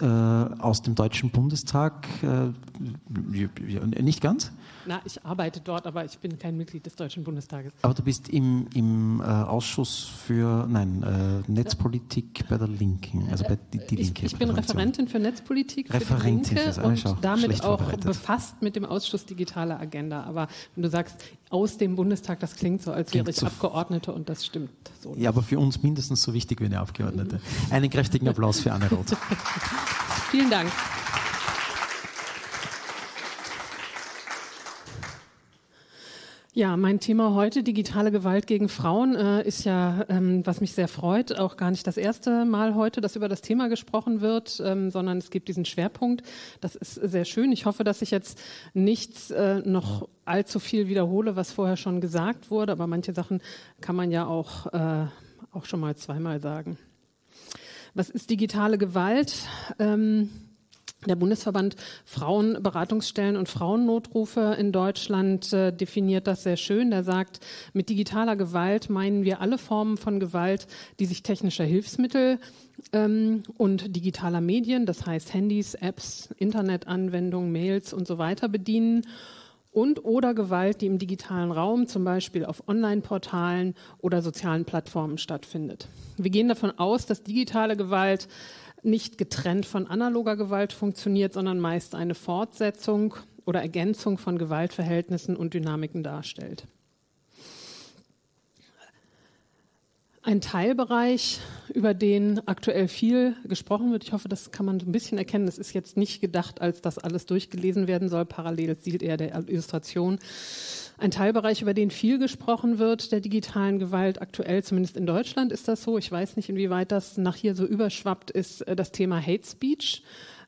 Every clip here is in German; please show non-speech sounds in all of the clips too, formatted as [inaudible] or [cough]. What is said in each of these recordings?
äh, aus dem Deutschen Bundestag äh, nicht ganz? Na, ich arbeite dort, aber ich bin kein Mitglied des Deutschen Bundestages. Aber du bist im, im äh, Ausschuss für nein, äh, Netzpolitik bei der Linken, also bei die, die Linke. Ich, bin Referentin für Netzpolitik Referentin für die Linke und damit auch befasst mit dem Ausschuss Digitale Agenda. Aber wenn du sagst, aus dem Bundestag, das klingt so, als wäre ich so Abgeordnete und das stimmt so. Nicht. Ja, aber für uns mindestens so wichtig wie eine Abgeordnete. Einen kräftigen Applaus für Anne Roth. [laughs] Vielen Dank. Ja, mein Thema heute, digitale Gewalt gegen Frauen, äh, ist ja, ähm, was mich sehr freut, auch gar nicht das erste Mal heute, dass über das Thema gesprochen wird, ähm, sondern es gibt diesen Schwerpunkt. Das ist sehr schön. Ich hoffe, dass ich jetzt nichts äh, noch allzu viel wiederhole, was vorher schon gesagt wurde, aber manche Sachen kann man ja auch, äh, auch schon mal zweimal sagen. Was ist digitale Gewalt? Der Bundesverband Frauenberatungsstellen und Frauennotrufe in Deutschland äh, definiert das sehr schön. Der sagt, mit digitaler Gewalt meinen wir alle Formen von Gewalt, die sich technischer Hilfsmittel ähm, und digitaler Medien, das heißt Handys, Apps, Internetanwendungen, Mails und so weiter bedienen und oder Gewalt, die im digitalen Raum, zum Beispiel auf Online-Portalen oder sozialen Plattformen stattfindet. Wir gehen davon aus, dass digitale Gewalt nicht getrennt von analoger Gewalt funktioniert, sondern meist eine Fortsetzung oder Ergänzung von Gewaltverhältnissen und Dynamiken darstellt. Ein Teilbereich, über den aktuell viel gesprochen wird, ich hoffe, das kann man so ein bisschen erkennen, das ist jetzt nicht gedacht, als dass alles durchgelesen werden soll, parallel zielt eher der Illustration, ein Teilbereich, über den viel gesprochen wird, der digitalen Gewalt. Aktuell, zumindest in Deutschland, ist das so. Ich weiß nicht, inwieweit das nach hier so überschwappt, ist äh, das Thema Hate Speech.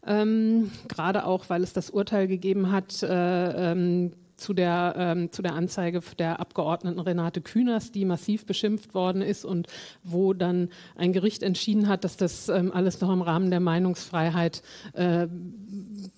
Ähm, gerade auch, weil es das Urteil gegeben hat, äh, ähm, zu der, ähm, zu der Anzeige der Abgeordneten Renate Künast, die massiv beschimpft worden ist und wo dann ein Gericht entschieden hat, dass das ähm, alles noch im Rahmen der Meinungsfreiheit äh,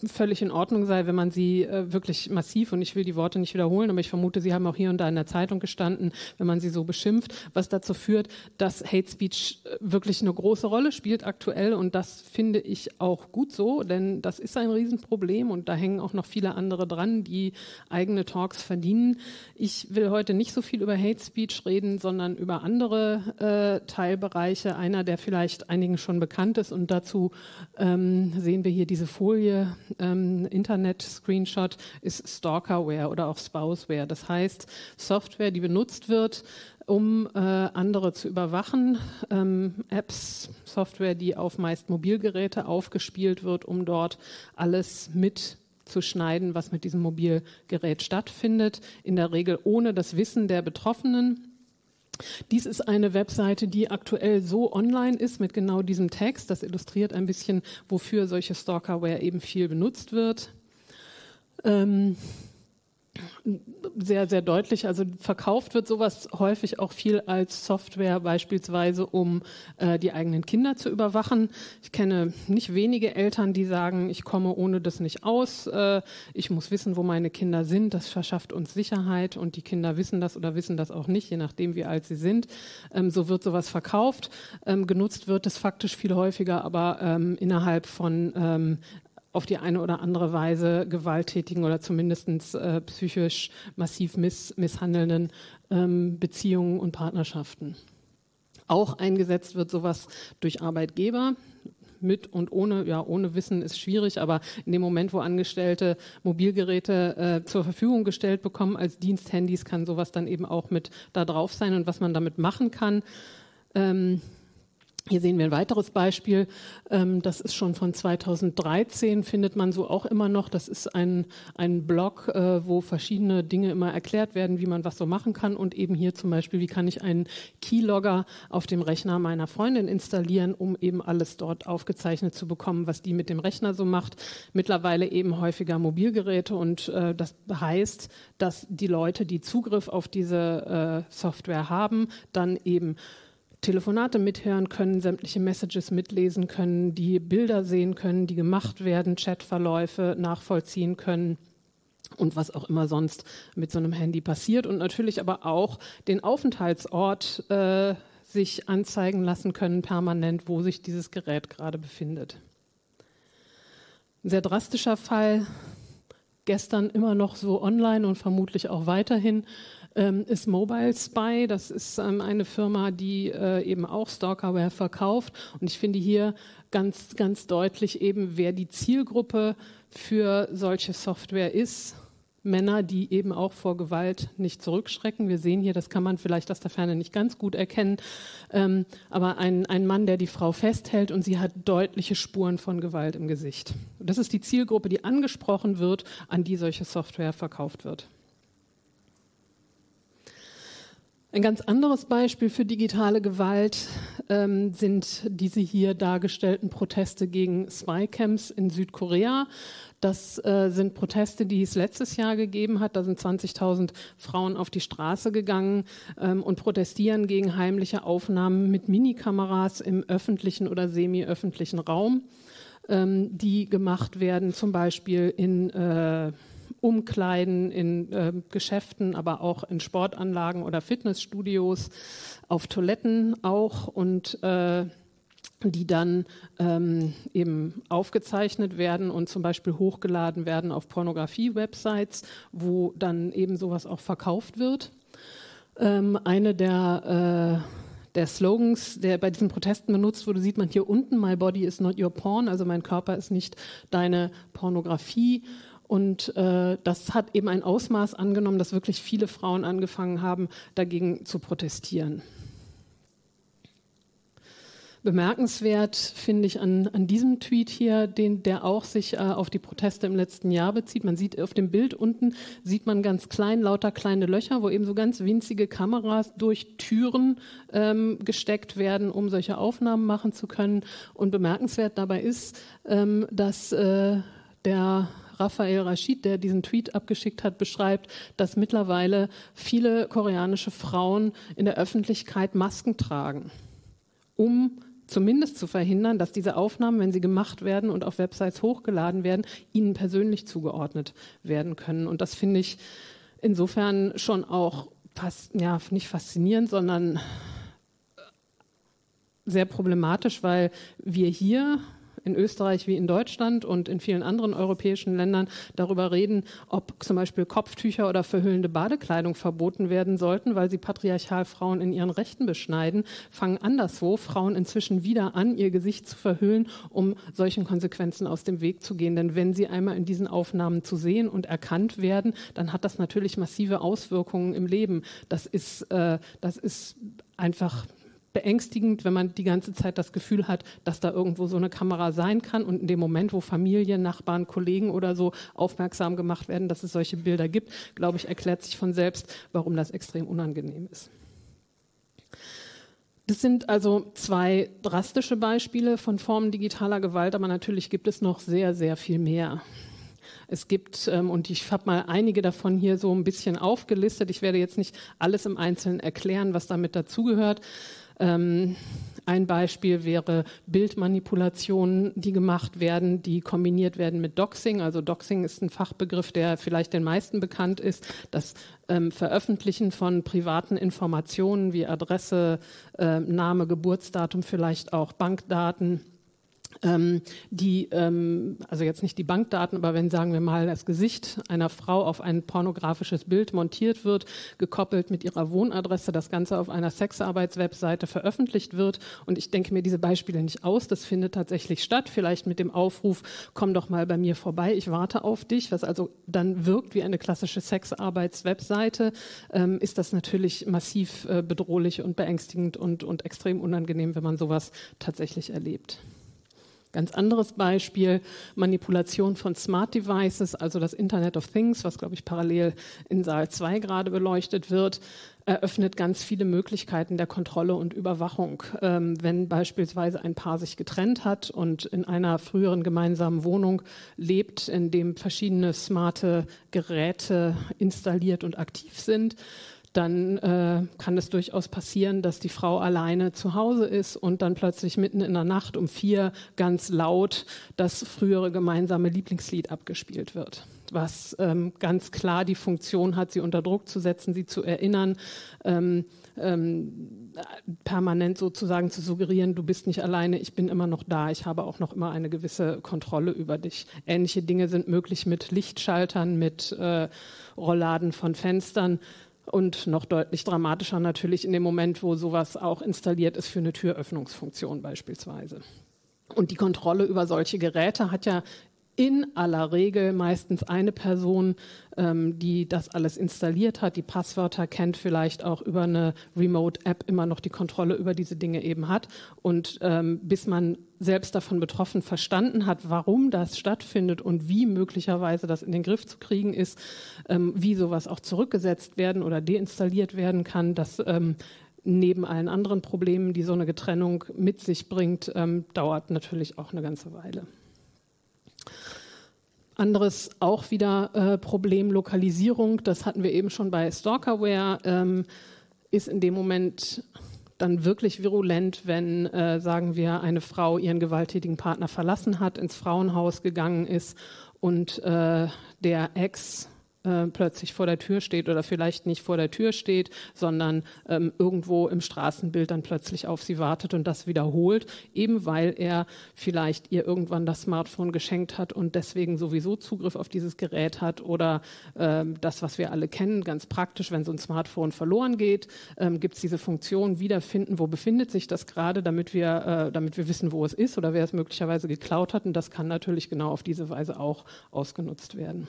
völlig in Ordnung sei, wenn man sie äh, wirklich massiv, und ich will die Worte nicht wiederholen, aber ich vermute, sie haben auch hier und da in der Zeitung gestanden, wenn man sie so beschimpft, was dazu führt, dass Hate Speech äh, wirklich eine große Rolle spielt aktuell. Und das finde ich auch gut so, denn das ist ein Riesenproblem und da hängen auch noch viele andere dran, die eigentlich eigene Talks verdienen. Ich will heute nicht so viel über Hate Speech reden, sondern über andere äh, Teilbereiche. Einer, der vielleicht einigen schon bekannt ist und dazu ähm, sehen wir hier diese Folie, ähm, Internet-Screenshot, ist Stalkerware oder auch Spouseware. Das heißt, Software, die benutzt wird, um äh, andere zu überwachen. Ähm, Apps, Software, die auf meist Mobilgeräte aufgespielt wird, um dort alles mit zu schneiden, was mit diesem Mobilgerät stattfindet, in der Regel ohne das Wissen der Betroffenen. Dies ist eine Webseite, die aktuell so online ist mit genau diesem Text. Das illustriert ein bisschen, wofür solche Stalkerware eben viel benutzt wird. Ähm, sehr, sehr deutlich. Also verkauft wird sowas häufig auch viel als Software, beispielsweise um äh, die eigenen Kinder zu überwachen. Ich kenne nicht wenige Eltern, die sagen, ich komme ohne das nicht aus. Äh, ich muss wissen, wo meine Kinder sind. Das verschafft uns Sicherheit und die Kinder wissen das oder wissen das auch nicht, je nachdem, wie alt sie sind. Ähm, so wird sowas verkauft. Ähm, genutzt wird es faktisch viel häufiger, aber ähm, innerhalb von ähm, auf die eine oder andere Weise gewalttätigen oder zumindest äh, psychisch massiv miss misshandelnden ähm, Beziehungen und Partnerschaften. Auch eingesetzt wird sowas durch Arbeitgeber. Mit und ohne, ja, ohne Wissen ist schwierig, aber in dem Moment, wo Angestellte Mobilgeräte äh, zur Verfügung gestellt bekommen als Diensthandys, kann sowas dann eben auch mit da drauf sein und was man damit machen kann. Ähm, hier sehen wir ein weiteres Beispiel. Ähm, das ist schon von 2013, findet man so auch immer noch. Das ist ein, ein Blog, äh, wo verschiedene Dinge immer erklärt werden, wie man was so machen kann. Und eben hier zum Beispiel, wie kann ich einen Keylogger auf dem Rechner meiner Freundin installieren, um eben alles dort aufgezeichnet zu bekommen, was die mit dem Rechner so macht. Mittlerweile eben häufiger Mobilgeräte. Und äh, das heißt, dass die Leute, die Zugriff auf diese äh, Software haben, dann eben Telefonate mithören können, sämtliche Messages mitlesen können, die Bilder sehen können, die gemacht werden, Chatverläufe nachvollziehen können und was auch immer sonst mit so einem Handy passiert und natürlich aber auch den Aufenthaltsort äh, sich anzeigen lassen können permanent, wo sich dieses Gerät gerade befindet. Ein sehr drastischer Fall, gestern immer noch so online und vermutlich auch weiterhin, ähm, ist Mobile Spy. Das ist ähm, eine Firma, die äh, eben auch Stalkerware verkauft. Und ich finde hier ganz, ganz deutlich eben, wer die Zielgruppe für solche Software ist. Männer, die eben auch vor Gewalt nicht zurückschrecken. Wir sehen hier, das kann man vielleicht aus der Ferne nicht ganz gut erkennen, ähm, aber ein, ein Mann, der die Frau festhält und sie hat deutliche Spuren von Gewalt im Gesicht. Das ist die Zielgruppe, die angesprochen wird, an die solche Software verkauft wird. Ein ganz anderes Beispiel für digitale Gewalt ähm, sind diese hier dargestellten Proteste gegen Spycams in Südkorea. Das äh, sind Proteste, die es letztes Jahr gegeben hat. Da sind 20.000 Frauen auf die Straße gegangen ähm, und protestieren gegen heimliche Aufnahmen mit Minikameras im öffentlichen oder semi-öffentlichen Raum, ähm, die gemacht werden, zum Beispiel in äh, Umkleiden in äh, Geschäften, aber auch in Sportanlagen oder Fitnessstudios, auf Toiletten auch und äh, die dann ähm, eben aufgezeichnet werden und zum Beispiel hochgeladen werden auf Pornografie-Websites, wo dann eben sowas auch verkauft wird. Ähm, eine der äh, der Slogans, der bei diesen Protesten benutzt wurde, sieht man hier unten, My body is not your porn, also mein Körper ist nicht deine Pornografie. Und äh, das hat eben ein Ausmaß angenommen, dass wirklich viele Frauen angefangen haben, dagegen zu protestieren. Bemerkenswert finde ich an, an diesem Tweet hier, den, der auch sich äh, auf die Proteste im letzten Jahr bezieht. Man sieht auf dem Bild unten, sieht man ganz klein, lauter kleine Löcher, wo eben so ganz winzige Kameras durch Türen ähm, gesteckt werden, um solche Aufnahmen machen zu können. Und bemerkenswert dabei ist, ähm, dass äh, der Raphael Rashid, der diesen Tweet abgeschickt hat, beschreibt, dass mittlerweile viele koreanische Frauen in der Öffentlichkeit Masken tragen, um zumindest zu verhindern, dass diese Aufnahmen, wenn sie gemacht werden und auf Websites hochgeladen werden, ihnen persönlich zugeordnet werden können. Und das finde ich insofern schon auch fast, ja, nicht faszinierend, sondern sehr problematisch, weil wir hier in Österreich wie in Deutschland und in vielen anderen europäischen Ländern darüber reden, ob zum Beispiel Kopftücher oder verhüllende Badekleidung verboten werden sollten, weil sie patriarchal Frauen in ihren Rechten beschneiden, fangen anderswo Frauen inzwischen wieder an, ihr Gesicht zu verhüllen, um solchen Konsequenzen aus dem Weg zu gehen. Denn wenn sie einmal in diesen Aufnahmen zu sehen und erkannt werden, dann hat das natürlich massive Auswirkungen im Leben. Das ist, äh, das ist einfach beängstigend, wenn man die ganze Zeit das Gefühl hat, dass da irgendwo so eine Kamera sein kann und in dem Moment, wo Familie, Nachbarn, Kollegen oder so aufmerksam gemacht werden, dass es solche Bilder gibt, glaube ich, erklärt sich von selbst, warum das extrem unangenehm ist. Das sind also zwei drastische Beispiele von Formen digitaler Gewalt, aber natürlich gibt es noch sehr, sehr viel mehr. Es gibt, ähm, und ich habe mal einige davon hier so ein bisschen aufgelistet. Ich werde jetzt nicht alles im Einzelnen erklären, was damit dazugehört. Ähm, ein Beispiel wäre Bildmanipulationen, die gemacht werden, die kombiniert werden mit Doxing. Also Doxing ist ein Fachbegriff, der vielleicht den meisten bekannt ist. Das ähm, Veröffentlichen von privaten Informationen wie Adresse, äh, Name, Geburtsdatum, vielleicht auch Bankdaten ähm, die, ähm, also jetzt nicht die Bankdaten, aber wenn, sagen wir mal, das Gesicht einer Frau auf ein pornografisches Bild montiert wird, gekoppelt mit ihrer Wohnadresse, das Ganze auf einer Sexarbeitswebseite veröffentlicht wird. Und ich denke mir diese Beispiele nicht aus, das findet tatsächlich statt, vielleicht mit dem Aufruf, komm doch mal bei mir vorbei, ich warte auf dich, was also dann wirkt wie eine klassische Sexarbeitswebseite, ähm, ist das natürlich massiv äh, bedrohlich und beängstigend und, und extrem unangenehm, wenn man sowas tatsächlich erlebt. Ganz anderes Beispiel, Manipulation von Smart Devices, also das Internet of Things, was, glaube ich, parallel in Saal 2 gerade beleuchtet wird, eröffnet ganz viele Möglichkeiten der Kontrolle und Überwachung. Ähm, wenn beispielsweise ein Paar sich getrennt hat und in einer früheren gemeinsamen Wohnung lebt, in dem verschiedene smarte Geräte installiert und aktiv sind, dann äh, kann es durchaus passieren, dass die Frau alleine zu Hause ist und dann plötzlich mitten in der Nacht um vier ganz laut das frühere gemeinsame Lieblingslied abgespielt wird was ähm, ganz klar die Funktion hat, sie unter Druck zu setzen, sie zu erinnern, ähm, ähm, permanent sozusagen zu suggerieren, du bist nicht alleine, ich bin immer noch da, ich habe auch noch immer eine gewisse Kontrolle über dich. Ähnliche Dinge sind möglich mit Lichtschaltern, mit äh, Rollladen von Fenstern und noch deutlich dramatischer natürlich in dem Moment, wo sowas auch installiert ist für eine Türöffnungsfunktion beispielsweise. Und die Kontrolle über solche Geräte hat ja in aller Regel meistens eine Person, ähm, die das alles installiert hat, die Passwörter kennt, vielleicht auch über eine Remote-App immer noch die Kontrolle über diese Dinge eben hat. Und ähm, bis man selbst davon betroffen verstanden hat, warum das stattfindet und wie möglicherweise das in den Griff zu kriegen ist, ähm, wie sowas auch zurückgesetzt werden oder deinstalliert werden kann, das ähm, neben allen anderen Problemen, die so eine Getrennung mit sich bringt, ähm, dauert natürlich auch eine ganze Weile. Anderes auch wieder äh, Problem Lokalisierung, das hatten wir eben schon bei Stalkerware, ähm, ist in dem Moment dann wirklich virulent, wenn, äh, sagen wir, eine Frau ihren gewalttätigen Partner verlassen hat, ins Frauenhaus gegangen ist und äh, der Ex äh, plötzlich vor der Tür steht oder vielleicht nicht vor der Tür steht, sondern ähm, irgendwo im Straßenbild dann plötzlich auf sie wartet und das wiederholt, eben weil er vielleicht ihr irgendwann das Smartphone geschenkt hat und deswegen sowieso Zugriff auf dieses Gerät hat oder ähm, das, was wir alle kennen, ganz praktisch, wenn so ein Smartphone verloren geht, ähm, gibt es diese Funktion wiederfinden, wo befindet sich das gerade, damit wir, äh, damit wir wissen, wo es ist oder wer es möglicherweise geklaut hat und das kann natürlich genau auf diese Weise auch ausgenutzt werden.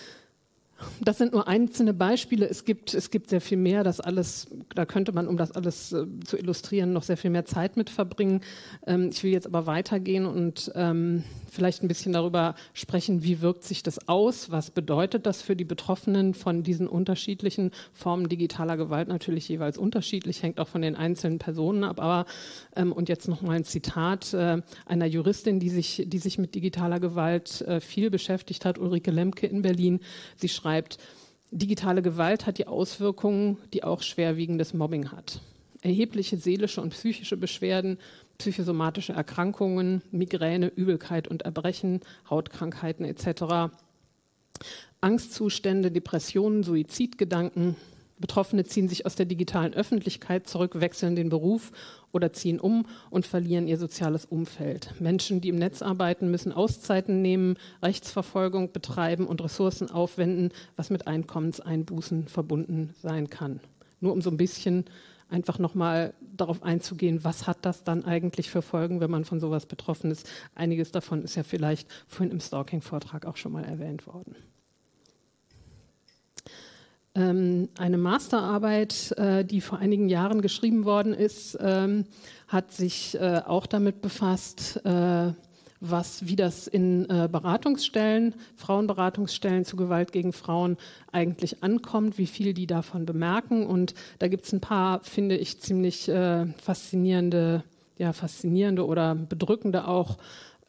Das sind nur einzelne Beispiele. Es gibt, es gibt sehr viel mehr. Das alles, da könnte man, um das alles äh, zu illustrieren, noch sehr viel mehr Zeit mit verbringen. Ähm, ich will jetzt aber weitergehen und ähm, vielleicht ein bisschen darüber sprechen, wie wirkt sich das aus? Was bedeutet das für die Betroffenen von diesen unterschiedlichen Formen digitaler Gewalt? Natürlich jeweils unterschiedlich, hängt auch von den einzelnen Personen ab. Aber ähm, und jetzt noch mal ein Zitat äh, einer Juristin, die sich, die sich mit digitaler Gewalt äh, viel beschäftigt hat, Ulrike Lemke in Berlin. Sie schreibt schreibt, digitale Gewalt hat die Auswirkungen, die auch schwerwiegendes Mobbing hat. Erhebliche seelische und psychische Beschwerden, psychosomatische Erkrankungen, Migräne, Übelkeit und Erbrechen, Hautkrankheiten etc. Angstzustände, Depressionen, Suizidgedanken, Betroffene ziehen sich aus der digitalen Öffentlichkeit zurück, wechseln den Beruf oder ziehen um und verlieren ihr soziales Umfeld. Menschen, die im Netz arbeiten, müssen Auszeiten nehmen, Rechtsverfolgung betreiben und Ressourcen aufwenden, was mit Einkommenseinbußen verbunden sein kann. Nur um so ein bisschen einfach nochmal darauf einzugehen, was hat das dann eigentlich für Folgen, wenn man von sowas betroffen ist. Einiges davon ist ja vielleicht vorhin im Stalking-Vortrag auch schon mal erwähnt worden. Ähm, eine Masterarbeit, äh, die vor einigen Jahren geschrieben worden ist, ähm, hat sich äh, auch damit befasst, äh, was, wie das in Beratungsstellen, Frauenberatungsstellen zu Gewalt gegen Frauen eigentlich ankommt, wie viel die davon bemerken. Und da gibt es ein paar, finde ich, ziemlich faszinierende, ja, faszinierende oder bedrückende auch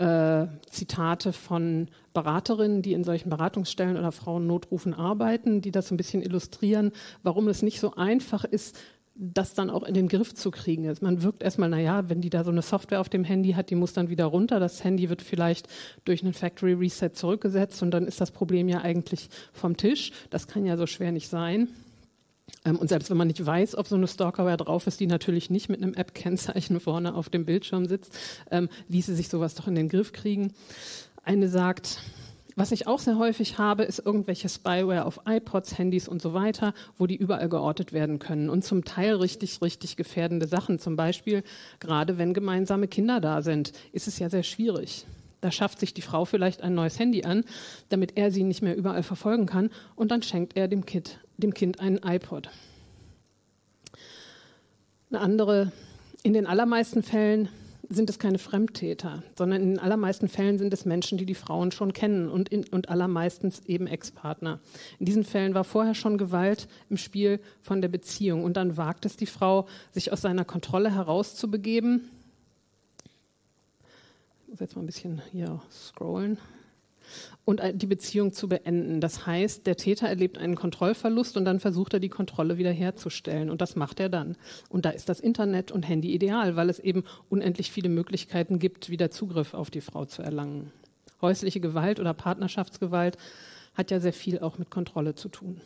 äh, Zitate von Beraterinnen, die in solchen Beratungsstellen oder Frauennotrufen arbeiten, die das ein bisschen illustrieren, warum es nicht so einfach ist, das dann auch in den Griff zu kriegen ist. Man wirkt erstmal, naja, wenn die da so eine Software auf dem Handy hat, die muss dann wieder runter. Das Handy wird vielleicht durch einen Factory Reset zurückgesetzt und dann ist das Problem ja eigentlich vom Tisch. Das kann ja so schwer nicht sein. Ähm, und selbst wenn man nicht weiß, ob so eine Stalkerware drauf ist, die natürlich nicht mit einem App-Kennzeichen vorne auf dem Bildschirm sitzt, ähm, ließe sich sowas doch in den Griff kriegen. Eine sagt, was ich auch sehr häufig habe, ist irgendwelche Spyware auf iPods, Handys und so weiter, wo die überall geortet werden können und zum Teil richtig, richtig gefährdende Sachen. Zum Beispiel, gerade wenn gemeinsame Kinder da sind, ist es ja sehr schwierig. Da schafft sich die Frau vielleicht ein neues Handy an, damit er sie nicht mehr überall verfolgen kann und dann schenkt er dem Kind, dem kind einen iPod. Eine andere, in den allermeisten Fällen sind es keine Fremdtäter, sondern in den allermeisten Fällen sind es Menschen, die die Frauen schon kennen und, in, und allermeistens eben Ex-Partner. In diesen Fällen war vorher schon Gewalt im Spiel von der Beziehung und dann wagt es die Frau, sich aus seiner Kontrolle herauszubegeben muss jetzt mal ein bisschen hier scrollen. Und die Beziehung zu beenden. Das heißt, der Täter erlebt einen Kontrollverlust und dann versucht er, die Kontrolle wiederherzustellen. Und das macht er dann. Und da ist das Internet und Handy ideal, weil es eben unendlich viele Möglichkeiten gibt, wieder Zugriff auf die Frau zu erlangen. Häusliche Gewalt oder Partnerschaftsgewalt hat ja sehr viel auch mit Kontrolle zu tun.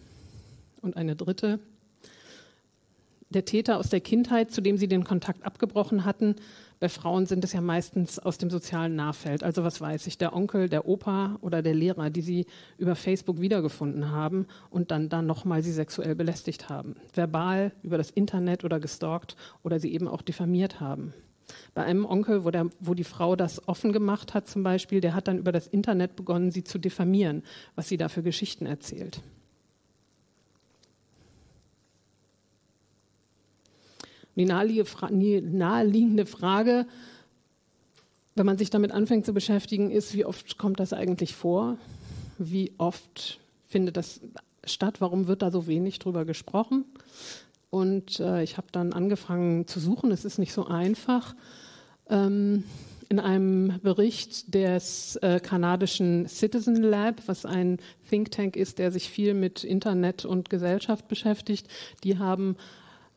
Und eine dritte, der Täter aus der Kindheit, zu dem sie den Kontakt abgebrochen hatten. Bei Frauen sind es ja meistens aus dem sozialen Nahfeld. Also was weiß ich, der Onkel, der Opa oder der Lehrer, die sie über Facebook wiedergefunden haben und dann da nochmal sie sexuell belästigt haben. Verbal, über das Internet oder gestalkt oder sie eben auch diffamiert haben. Bei einem Onkel, wo, der, wo die Frau das offen gemacht hat zum Beispiel, der hat dann über das Internet begonnen, sie zu diffamieren, was sie da für Geschichten erzählt. Die naheliegende Frage, wenn man sich damit anfängt zu beschäftigen, ist, wie oft kommt das eigentlich vor? Wie oft findet das statt? Warum wird da so wenig drüber gesprochen? Und äh, ich habe dann angefangen zu suchen. Es ist nicht so einfach. Ähm, in einem Bericht des äh, kanadischen Citizen Lab, was ein Think Tank ist, der sich viel mit Internet und Gesellschaft beschäftigt, die haben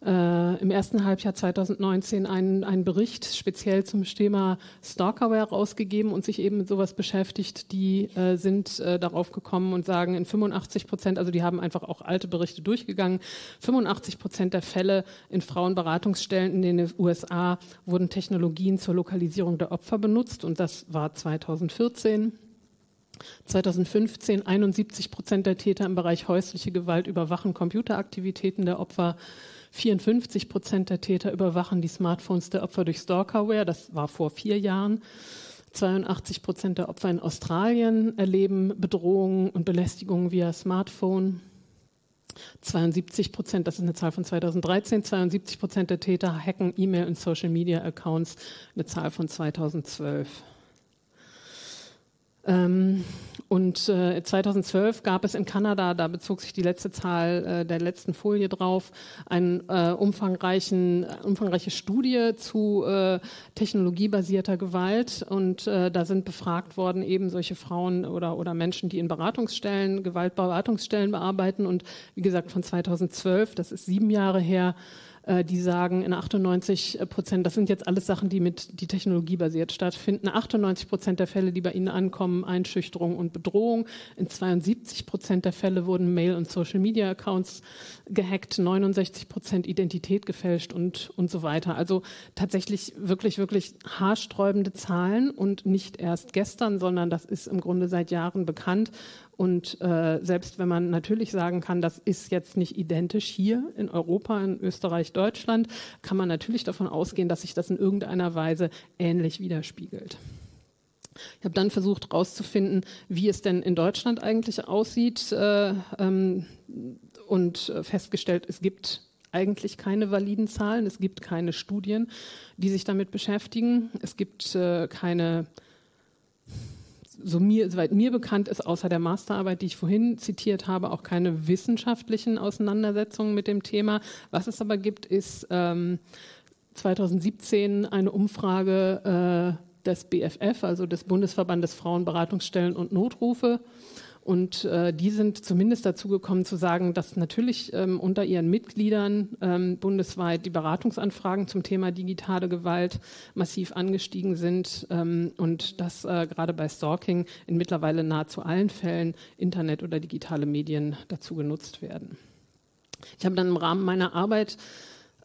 äh, im ersten Halbjahr 2019 einen, einen Bericht speziell zum Thema Stalkerware rausgegeben und sich eben mit sowas beschäftigt. Die äh, sind äh, darauf gekommen und sagen, in 85 Prozent, also die haben einfach auch alte Berichte durchgegangen, 85 Prozent der Fälle in Frauenberatungsstellen in den USA wurden Technologien zur Lokalisierung der Opfer benutzt und das war 2014. 2015 71 Prozent der Täter im Bereich häusliche Gewalt überwachen Computeraktivitäten der Opfer. 54 Prozent der Täter überwachen die Smartphones der Opfer durch Stalkerware. Das war vor vier Jahren. 82 Prozent der Opfer in Australien erleben Bedrohungen und Belästigungen via Smartphone. 72 Prozent, das ist eine Zahl von 2013, 72 Prozent der Täter hacken E-Mail- und Social-Media-Accounts, eine Zahl von 2012. Ähm, und äh, 2012 gab es in Kanada, da bezog sich die letzte Zahl äh, der letzten Folie drauf, eine äh, umfangreichen, umfangreiche Studie zu äh, technologiebasierter Gewalt. Und äh, da sind befragt worden eben solche Frauen oder, oder Menschen, die in Beratungsstellen, Gewaltberatungsstellen bearbeiten. Und wie gesagt, von 2012, das ist sieben Jahre her, die sagen, in 98 Prozent, das sind jetzt alles Sachen, die mit die Technologie basiert stattfinden, 98 Prozent der Fälle, die bei ihnen ankommen, Einschüchterung und Bedrohung. In 72 Prozent der Fälle wurden Mail- und Social-Media-Accounts gehackt, 69 Prozent Identität gefälscht und, und so weiter. Also tatsächlich wirklich, wirklich haarsträubende Zahlen und nicht erst gestern, sondern das ist im Grunde seit Jahren bekannt. Und äh, selbst wenn man natürlich sagen kann, das ist jetzt nicht identisch hier in Europa, in Österreich, Deutschland, kann man natürlich davon ausgehen, dass sich das in irgendeiner Weise ähnlich widerspiegelt. Ich habe dann versucht herauszufinden, wie es denn in Deutschland eigentlich aussieht äh, ähm, und festgestellt, es gibt eigentlich keine validen Zahlen, es gibt keine Studien, die sich damit beschäftigen, es gibt äh, keine so mir, soweit mir bekannt ist, außer der Masterarbeit, die ich vorhin zitiert habe, auch keine wissenschaftlichen Auseinandersetzungen mit dem Thema. Was es aber gibt, ist ähm, 2017 eine Umfrage äh, des BFF, also des Bundesverbandes Frauenberatungsstellen und Notrufe. Und äh, die sind zumindest dazu gekommen zu sagen, dass natürlich ähm, unter ihren Mitgliedern ähm, bundesweit die Beratungsanfragen zum Thema digitale Gewalt massiv angestiegen sind ähm, und dass äh, gerade bei Stalking in mittlerweile nahezu allen Fällen Internet oder digitale Medien dazu genutzt werden. Ich habe dann im Rahmen meiner Arbeit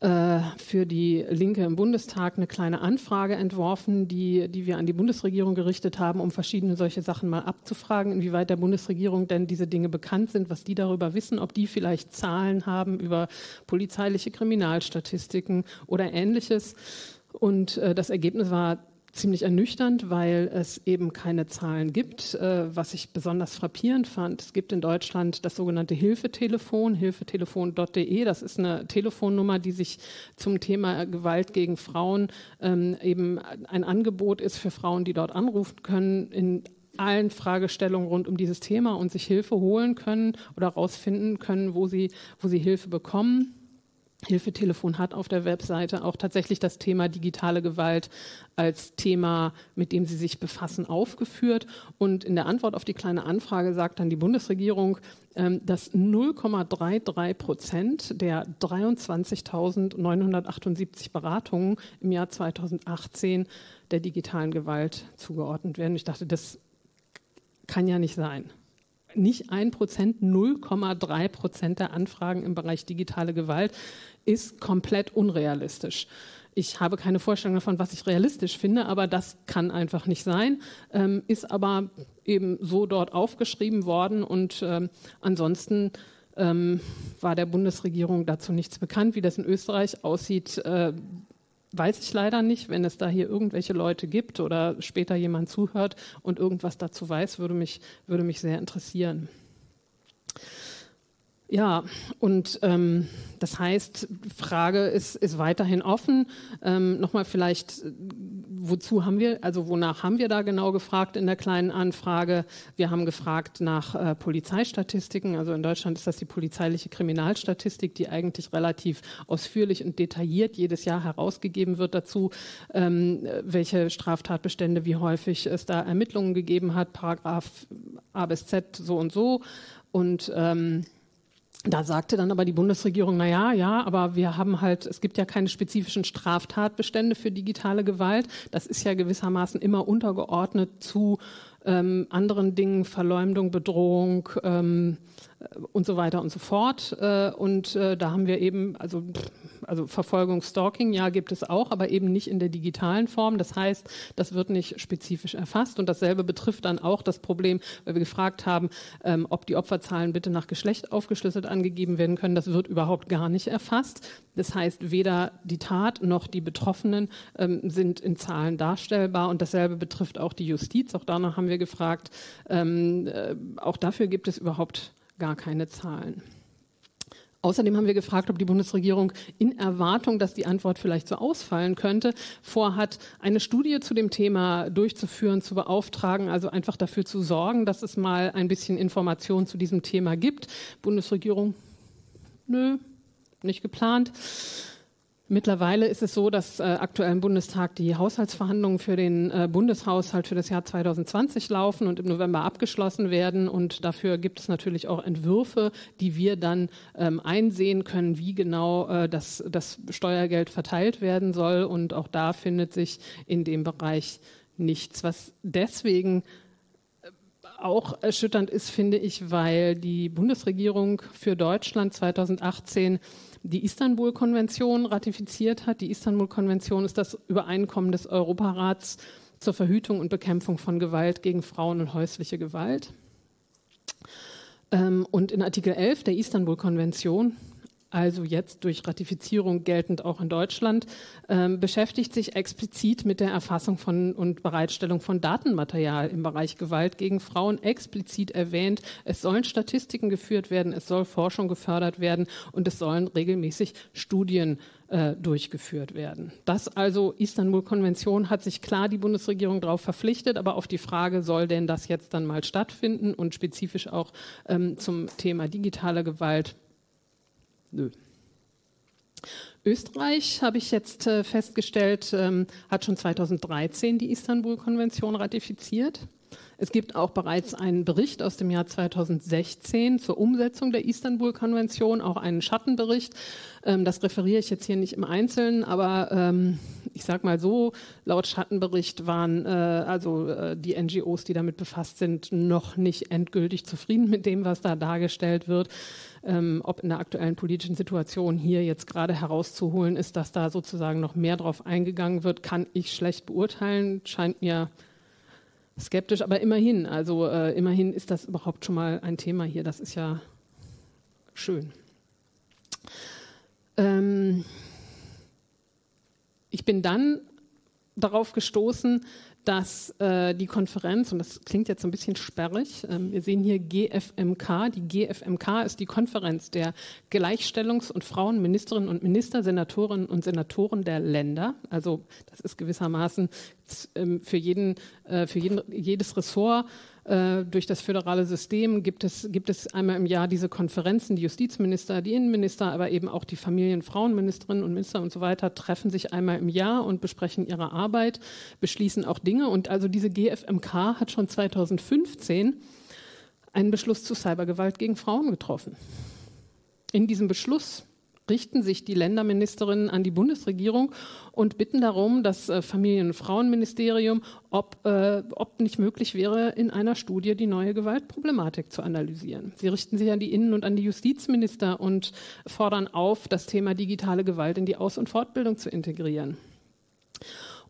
für die Linke im Bundestag eine kleine Anfrage entworfen, die, die wir an die Bundesregierung gerichtet haben, um verschiedene solche Sachen mal abzufragen, inwieweit der Bundesregierung denn diese Dinge bekannt sind, was die darüber wissen, ob die vielleicht Zahlen haben über polizeiliche Kriminalstatistiken oder ähnliches. Und äh, das Ergebnis war ziemlich ernüchternd, weil es eben keine Zahlen gibt. Äh, was ich besonders frappierend fand, es gibt in Deutschland das sogenannte Hilfetelefon, hilfetelefon.de. Das ist eine Telefonnummer, die sich zum Thema Gewalt gegen Frauen ähm, eben ein Angebot ist für Frauen, die dort anrufen können in allen Fragestellungen rund um dieses Thema und sich Hilfe holen können oder herausfinden können, wo sie, wo sie Hilfe bekommen. Hilfetelefon hat auf der Webseite auch tatsächlich das Thema digitale Gewalt als Thema, mit dem sie sich befassen, aufgeführt. Und in der Antwort auf die kleine Anfrage sagt dann die Bundesregierung, ähm, dass 0,33 Prozent der 23.978 Beratungen im Jahr 2018 der digitalen Gewalt zugeordnet werden. Ich dachte, das kann ja nicht sein. nicht ein Prozent, 0,3 Prozent der Anfragen im Bereich digitale Gewalt ist komplett unrealistisch. Ich habe keine Vorstellung davon, was ich realistisch finde, aber das kann einfach nicht sein, ähm, ist aber eben so dort aufgeschrieben worden und ähm, ansonsten ähm, war der Bundesregierung dazu nichts bekannt. Wie das in Österreich aussieht, äh, weiß ich leider nicht. Wenn es da hier irgendwelche Leute gibt oder später jemand zuhört und irgendwas dazu weiß, würde mich, würde mich sehr interessieren. Ja, und ähm, das heißt, Frage ist, ist weiterhin offen. Ähm, Nochmal vielleicht, wozu haben wir, also wonach haben wir da genau gefragt in der kleinen Anfrage? Wir haben gefragt nach äh, Polizeistatistiken. Also in Deutschland ist das die polizeiliche Kriminalstatistik, die eigentlich relativ ausführlich und detailliert jedes Jahr herausgegeben wird dazu, ähm, welche Straftatbestände, wie häufig es da Ermittlungen gegeben hat, Paragraph A bis Z so und so. Und ähm, da sagte dann aber die Bundesregierung, na ja, ja, aber wir haben halt, es gibt ja keine spezifischen Straftatbestände für digitale Gewalt. Das ist ja gewissermaßen immer untergeordnet zu ähm, anderen Dingen, Verleumdung, Bedrohung, ähm, und so weiter und so fort. Äh, und äh, da haben wir eben, also, also Verfolgung, Stalking, ja, gibt es auch, aber eben nicht in der digitalen Form. Das heißt, das wird nicht spezifisch erfasst. Und dasselbe betrifft dann auch das Problem, weil wir gefragt haben, ähm, ob die Opferzahlen bitte nach Geschlecht aufgeschlüsselt angegeben werden können. Das wird überhaupt gar nicht erfasst. Das heißt, weder die Tat noch die Betroffenen ähm, sind in Zahlen darstellbar. Und dasselbe betrifft auch die Justiz. Auch danach haben wir gefragt. Ähm, äh, auch dafür gibt es überhaupt gar keine Zahlen. Außerdem haben wir gefragt, ob die Bundesregierung in Erwartung, dass die Antwort vielleicht so ausfallen könnte, vorhat, eine Studie zu dem Thema durchzuführen, zu beauftragen, also einfach dafür zu sorgen, dass es mal ein bisschen Informationen zu diesem Thema gibt. Bundesregierung, nö, nicht geplant. Mittlerweile ist es so, dass äh, aktuell im Bundestag die Haushaltsverhandlungen für den äh, Bundeshaushalt für das Jahr 2020 laufen und im November abgeschlossen werden. Und dafür gibt es natürlich auch Entwürfe, die wir dann ähm, einsehen können, wie genau äh, das, das Steuergeld verteilt werden soll. Und auch da findet sich in dem Bereich nichts, was deswegen äh, auch erschütternd ist, finde ich, weil die Bundesregierung für Deutschland 2018 die Istanbul-Konvention ratifiziert hat. Die Istanbul-Konvention ist das Übereinkommen des Europarats zur Verhütung und Bekämpfung von Gewalt gegen Frauen und häusliche Gewalt. Ähm, und in Artikel 11 der Istanbul-Konvention also jetzt durch Ratifizierung geltend auch in Deutschland, ähm, beschäftigt sich explizit mit der Erfassung von und Bereitstellung von Datenmaterial im Bereich Gewalt gegen Frauen. Explizit erwähnt, es sollen Statistiken geführt werden, es soll Forschung gefördert werden und es sollen regelmäßig Studien äh, durchgeführt werden. Das also Istanbul-Konvention hat sich klar die Bundesregierung darauf verpflichtet, aber auf die Frage, soll denn das jetzt dann mal stattfinden und spezifisch auch ähm, zum Thema digitale Gewalt Nö. Österreich, habe ich jetzt äh, festgestellt, ähm, hat schon 2013 die Istanbul-Konvention ratifiziert. Es gibt auch bereits einen Bericht aus dem Jahr 2016 zur Umsetzung der Istanbul-Konvention, auch einen Schattenbericht. Ähm, das referiere ich jetzt hier nicht im Einzelnen, aber ähm, ich sage mal so, laut Schattenbericht waren äh, also äh, die NGOs, die damit befasst sind, noch nicht endgültig zufrieden mit dem, was da dargestellt wird. Ähm, ob in der aktuellen politischen Situation hier jetzt gerade herauszuholen ist, dass da sozusagen noch mehr drauf eingegangen wird, kann ich schlecht beurteilen. Scheint mir skeptisch, aber immerhin, also äh, immerhin ist das überhaupt schon mal ein Thema hier. Das ist ja schön. Ähm ich bin dann darauf gestoßen, dass äh, die Konferenz, und das klingt jetzt ein bisschen sperrig, ähm, wir sehen hier GFMK, die GFMK ist die Konferenz der Gleichstellungs- und Frauenministerinnen und Minister, Senatorinnen und Senatoren der Länder. Also das ist gewissermaßen ähm, für, jeden, äh, für jeden, jedes Ressort äh, durch das föderale System gibt es, gibt es einmal im Jahr diese Konferenzen, die Justizminister, die Innenminister, aber eben auch die Familien-, Frauenministerinnen und Minister und so weiter treffen sich einmal im Jahr und besprechen ihre Arbeit, beschließen auch Dinge. Und also diese GFMK hat schon 2015 einen Beschluss zu Cybergewalt gegen Frauen getroffen. In diesem Beschluss richten sich die Länderministerinnen an die Bundesregierung und bitten darum, das äh, Familien- und Frauenministerium, ob, äh, ob nicht möglich wäre, in einer Studie die neue Gewaltproblematik zu analysieren. Sie richten sich an die Innen- und an die Justizminister und fordern auf, das Thema digitale Gewalt in die Aus- und Fortbildung zu integrieren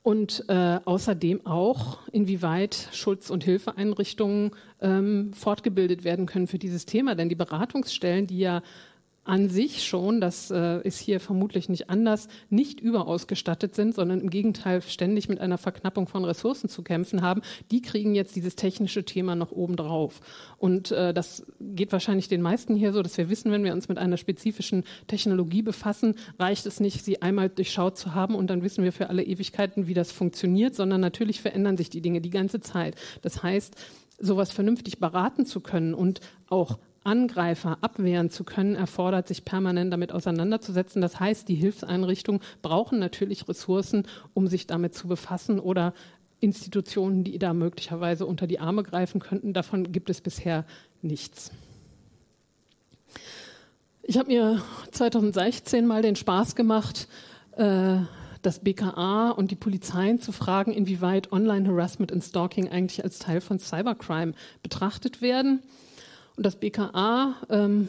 und äh, außerdem auch, inwieweit Schutz- und Hilfeeinrichtungen ähm, fortgebildet werden können für dieses Thema. Denn die Beratungsstellen, die ja an sich schon, das äh, ist hier vermutlich nicht anders, nicht überausgestattet sind, sondern im Gegenteil ständig mit einer Verknappung von Ressourcen zu kämpfen haben, die kriegen jetzt dieses technische Thema noch obendrauf. Und äh, das geht wahrscheinlich den meisten hier so, dass wir wissen, wenn wir uns mit einer spezifischen Technologie befassen, reicht es nicht, sie einmal durchschaut zu haben und dann wissen wir für alle Ewigkeiten, wie das funktioniert, sondern natürlich verändern sich die Dinge die ganze Zeit. Das heißt, sowas vernünftig beraten zu können und auch Angreifer abwehren zu können, erfordert, sich permanent damit auseinanderzusetzen. Das heißt, die Hilfseinrichtungen brauchen natürlich Ressourcen, um sich damit zu befassen oder Institutionen, die da möglicherweise unter die Arme greifen könnten. Davon gibt es bisher nichts. Ich habe mir 2016 mal den Spaß gemacht, äh, das BKA und die Polizeien zu fragen, inwieweit Online-Harassment und Stalking eigentlich als Teil von Cybercrime betrachtet werden. Und das BKA ähm,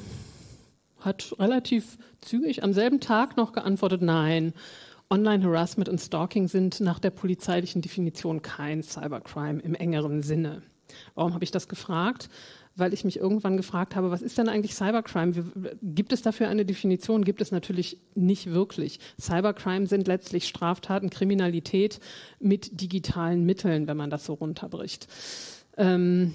hat relativ zügig am selben Tag noch geantwortet, nein, Online-Harassment und Stalking sind nach der polizeilichen Definition kein Cybercrime im engeren Sinne. Warum habe ich das gefragt? Weil ich mich irgendwann gefragt habe, was ist denn eigentlich Cybercrime? Gibt es dafür eine Definition? Gibt es natürlich nicht wirklich. Cybercrime sind letztlich Straftaten, Kriminalität mit digitalen Mitteln, wenn man das so runterbricht. Ähm,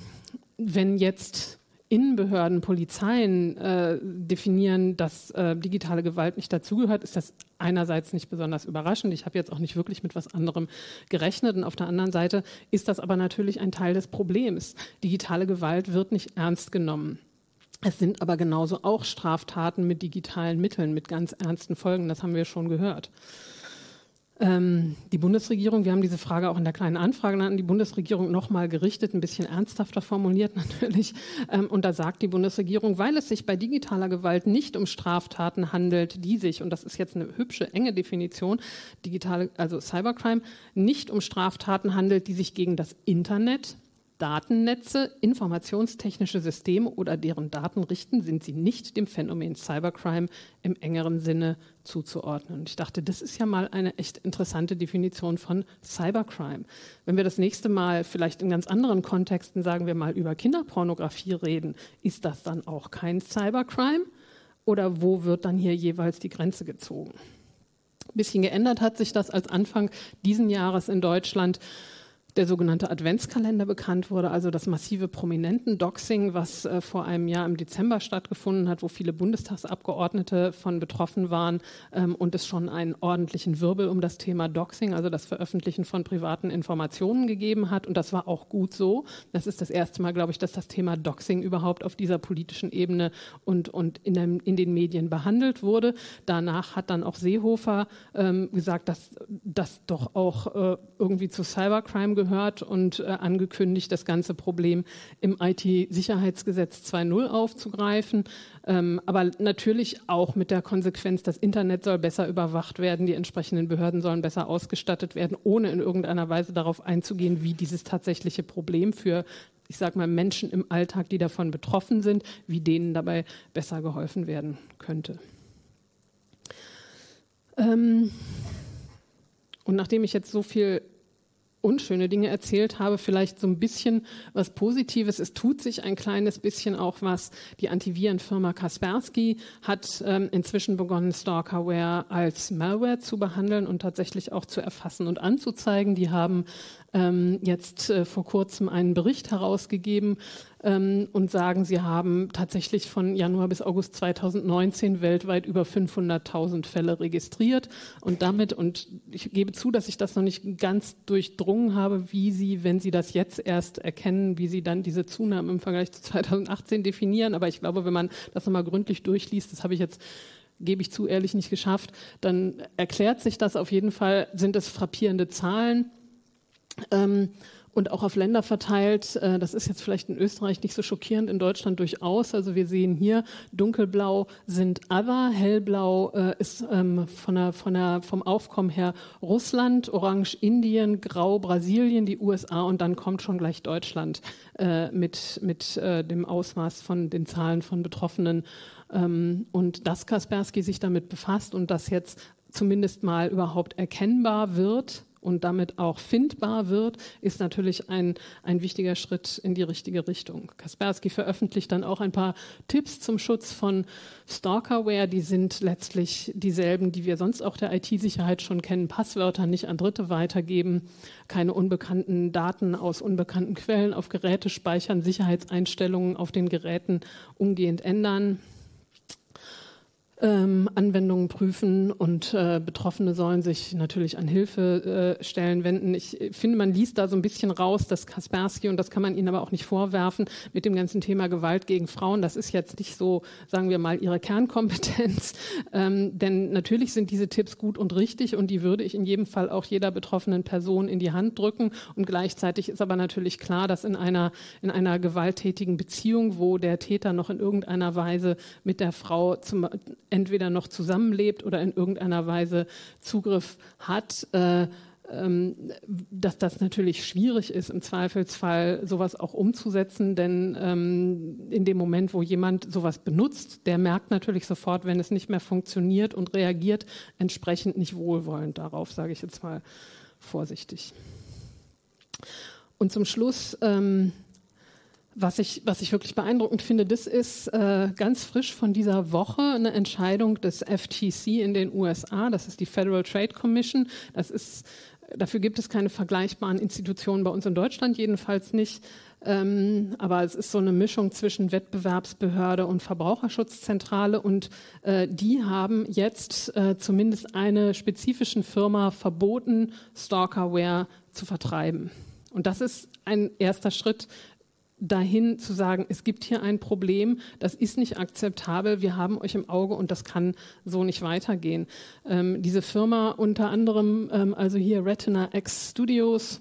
wenn jetzt Innenbehörden, Polizeien äh, definieren, dass äh, digitale Gewalt nicht dazugehört, ist das einerseits nicht besonders überraschend. Ich habe jetzt auch nicht wirklich mit was anderem gerechnet. Und auf der anderen Seite ist das aber natürlich ein Teil des Problems. Digitale Gewalt wird nicht ernst genommen. Es sind aber genauso auch Straftaten mit digitalen Mitteln, mit ganz ernsten Folgen. Das haben wir schon gehört. Ähm, die Bundesregierung, wir haben diese Frage auch in der kleinen Anfrage an die Bundesregierung nochmal gerichtet, ein bisschen ernsthafter formuliert [laughs] natürlich. Ähm, und da sagt die Bundesregierung, weil es sich bei digitaler Gewalt nicht um Straftaten handelt, die sich, und das ist jetzt eine hübsche, enge Definition, digitale, also Cybercrime, nicht um Straftaten handelt, die sich gegen das Internet, Datennetze, informationstechnische Systeme oder deren Daten richten, sind sie nicht dem Phänomen Cybercrime im engeren Sinne zuzuordnen. Und ich dachte, das ist ja mal eine echt interessante Definition von Cybercrime. Wenn wir das nächste Mal vielleicht in ganz anderen Kontexten, sagen wir mal, über Kinderpornografie reden, ist das dann auch kein Cybercrime? Oder wo wird dann hier jeweils die Grenze gezogen? Ein bisschen geändert hat sich das, als Anfang diesen Jahres in Deutschland der sogenannte Adventskalender bekannt wurde, also das massive Prominenten-Doxing, was äh, vor einem Jahr im Dezember stattgefunden hat, wo viele Bundestagsabgeordnete von betroffen waren ähm, und es schon einen ordentlichen Wirbel um das Thema Doxing, also das Veröffentlichen von privaten Informationen gegeben hat. Und das war auch gut so. Das ist das erste Mal, glaube ich, dass das Thema Doxing überhaupt auf dieser politischen Ebene und, und in, dem, in den Medien behandelt wurde. Danach hat dann auch Seehofer ähm, gesagt, dass das doch auch äh, irgendwie zu Cybercrime gehört und äh, angekündigt, das ganze Problem im IT-Sicherheitsgesetz 2.0 aufzugreifen. Ähm, aber natürlich auch mit der Konsequenz, das Internet soll besser überwacht werden, die entsprechenden Behörden sollen besser ausgestattet werden, ohne in irgendeiner Weise darauf einzugehen, wie dieses tatsächliche Problem für ich sage mal, Menschen im Alltag, die davon betroffen sind, wie denen dabei besser geholfen werden könnte. Ähm und nachdem ich jetzt so viel unschöne Dinge erzählt habe, vielleicht so ein bisschen was Positives. Es tut sich ein kleines bisschen auch was. Die Antivirenfirma Kaspersky hat ähm, inzwischen begonnen, Stalkerware als Malware zu behandeln und tatsächlich auch zu erfassen und anzuzeigen. Die haben jetzt äh, vor kurzem einen Bericht herausgegeben ähm, und sagen, sie haben tatsächlich von Januar bis August 2019 weltweit über 500.000 Fälle registriert und damit, und ich gebe zu, dass ich das noch nicht ganz durchdrungen habe, wie sie, wenn sie das jetzt erst erkennen, wie sie dann diese Zunahme im Vergleich zu 2018 definieren. Aber ich glaube, wenn man das nochmal gründlich durchliest, das habe ich jetzt gebe ich zu ehrlich nicht geschafft, dann erklärt sich das auf jeden Fall, sind es frappierende Zahlen. Ähm, und auch auf Länder verteilt. Äh, das ist jetzt vielleicht in Österreich nicht so schockierend, in Deutschland durchaus. Also wir sehen hier, dunkelblau sind Other, hellblau äh, ist ähm, von der, von der, vom Aufkommen her Russland, orange Indien, grau Brasilien, die USA und dann kommt schon gleich Deutschland äh, mit, mit dem Ausmaß von den Zahlen von Betroffenen. Ähm, und dass Kaspersky sich damit befasst und das jetzt zumindest mal überhaupt erkennbar wird, und damit auch findbar wird, ist natürlich ein, ein wichtiger Schritt in die richtige Richtung. Kaspersky veröffentlicht dann auch ein paar Tipps zum Schutz von Stalkerware. Die sind letztlich dieselben, die wir sonst auch der IT-Sicherheit schon kennen. Passwörter nicht an Dritte weitergeben, keine unbekannten Daten aus unbekannten Quellen auf Geräte speichern, Sicherheitseinstellungen auf den Geräten umgehend ändern ähm, Anwendungen prüfen und äh, Betroffene sollen sich natürlich an Hilfestellen äh, wenden. Ich finde, man liest da so ein bisschen raus, dass Kaspersky, und das kann man ihnen aber auch nicht vorwerfen, mit dem ganzen Thema Gewalt gegen Frauen, das ist jetzt nicht so, sagen wir mal, ihre Kernkompetenz. [laughs] Ähm, denn natürlich sind diese Tipps gut und richtig und die würde ich in jedem Fall auch jeder betroffenen Person in die Hand drücken. Und gleichzeitig ist aber natürlich klar, dass in einer, in einer gewalttätigen Beziehung, wo der Täter noch in irgendeiner Weise mit der Frau zum entweder noch zusammenlebt oder in irgendeiner Weise Zugriff hat, äh, ähm, dass das natürlich schwierig ist, im Zweifelsfall sowas auch umzusetzen, denn ähm, in dem Moment, wo jemand sowas benutzt, der merkt natürlich sofort, wenn es nicht mehr funktioniert und reagiert entsprechend nicht wohlwollend darauf, sage ich jetzt mal vorsichtig. Und zum Schluss ähm, was ich, was ich wirklich beeindruckend finde, das ist äh, ganz frisch von dieser Woche eine Entscheidung des FTC in den USA. Das ist die Federal Trade Commission. Das ist, dafür gibt es keine vergleichbaren Institutionen bei uns in Deutschland, jedenfalls nicht. Ähm, aber es ist so eine Mischung zwischen Wettbewerbsbehörde und Verbraucherschutzzentrale und äh, die haben jetzt äh, zumindest eine spezifischen Firma verboten, Stalkerware zu vertreiben. Und das ist ein erster Schritt dahin zu sagen, es gibt hier ein Problem, das ist nicht akzeptabel, wir haben euch im Auge und das kann so nicht weitergehen. Ähm, diese Firma unter anderem, ähm, also hier Retina X Studios,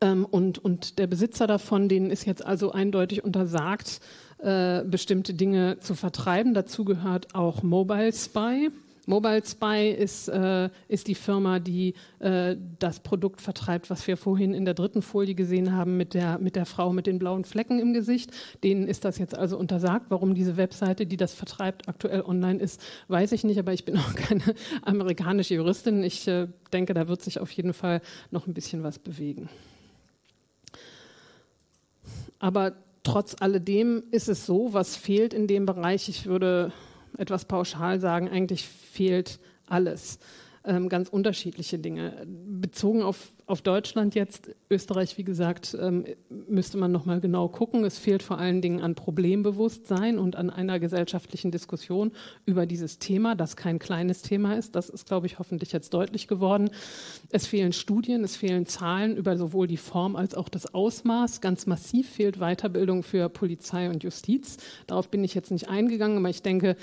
ähm, und, und der Besitzer davon, denen ist jetzt also eindeutig untersagt, äh, bestimmte Dinge zu vertreiben. Dazu gehört auch Mobile Spy. Mobile Spy ist, äh, ist die Firma, die äh, das Produkt vertreibt, was wir vorhin in der dritten Folie gesehen haben mit der, mit der Frau mit den blauen Flecken im Gesicht. Denen ist das jetzt also untersagt. Warum diese Webseite, die das vertreibt, aktuell online ist, weiß ich nicht, aber ich bin [laughs] auch keine amerikanische Juristin. Ich äh, denke, da wird sich auf jeden Fall noch ein bisschen was bewegen. Aber trotz alledem ist es so, was fehlt in dem Bereich. Ich würde etwas pauschal sagen, eigentlich fehlt alles. Ähm, ganz unterschiedliche Dinge. Bezogen auf auf Deutschland jetzt, Österreich, wie gesagt, ähm, müsste man nochmal genau gucken. Es fehlt vor allen Dingen an Problembewusstsein und an einer gesellschaftlichen Diskussion über dieses Thema, das kein kleines Thema ist. Das ist, glaube ich, hoffentlich jetzt deutlich geworden. Es fehlen Studien, es fehlen Zahlen über sowohl die Form als auch das Ausmaß. Ganz massiv fehlt Weiterbildung für Polizei und Justiz. Darauf bin ich jetzt nicht eingegangen, aber ich denke,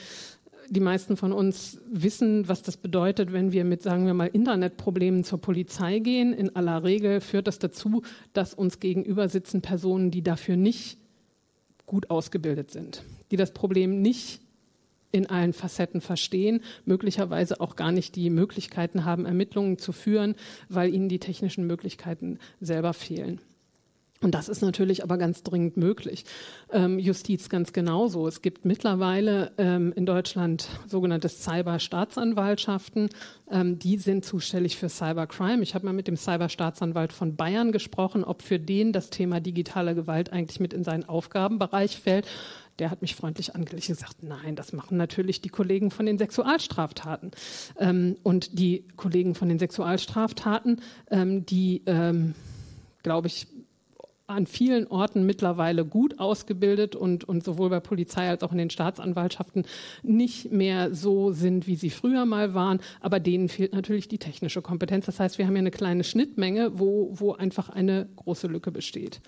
die meisten von uns wissen, was das bedeutet, wenn wir mit, sagen wir mal, Internetproblemen zur Polizei gehen. In aller Regel führt das dazu, dass uns gegenüber sitzen Personen, die dafür nicht gut ausgebildet sind, die das Problem nicht in allen Facetten verstehen, möglicherweise auch gar nicht die Möglichkeiten haben, Ermittlungen zu führen, weil ihnen die technischen Möglichkeiten selber fehlen. Und das ist natürlich aber ganz dringend möglich. Ähm, Justiz ganz genauso. Es gibt mittlerweile ähm, in Deutschland sogenannte Cyberstaatsanwaltschaften. Ähm, die sind zuständig für Cybercrime. Ich habe mal mit dem Cyberstaatsanwalt von Bayern gesprochen, ob für den das Thema digitale Gewalt eigentlich mit in seinen Aufgabenbereich fällt. Der hat mich freundlich angelegt und gesagt, nein, das machen natürlich die Kollegen von den Sexualstraftaten. Ähm, und die Kollegen von den Sexualstraftaten, ähm, die, ähm, glaube ich, an vielen Orten mittlerweile gut ausgebildet und, und sowohl bei Polizei als auch in den Staatsanwaltschaften nicht mehr so sind, wie sie früher mal waren. Aber denen fehlt natürlich die technische Kompetenz. Das heißt, wir haben ja eine kleine Schnittmenge, wo, wo einfach eine große Lücke besteht.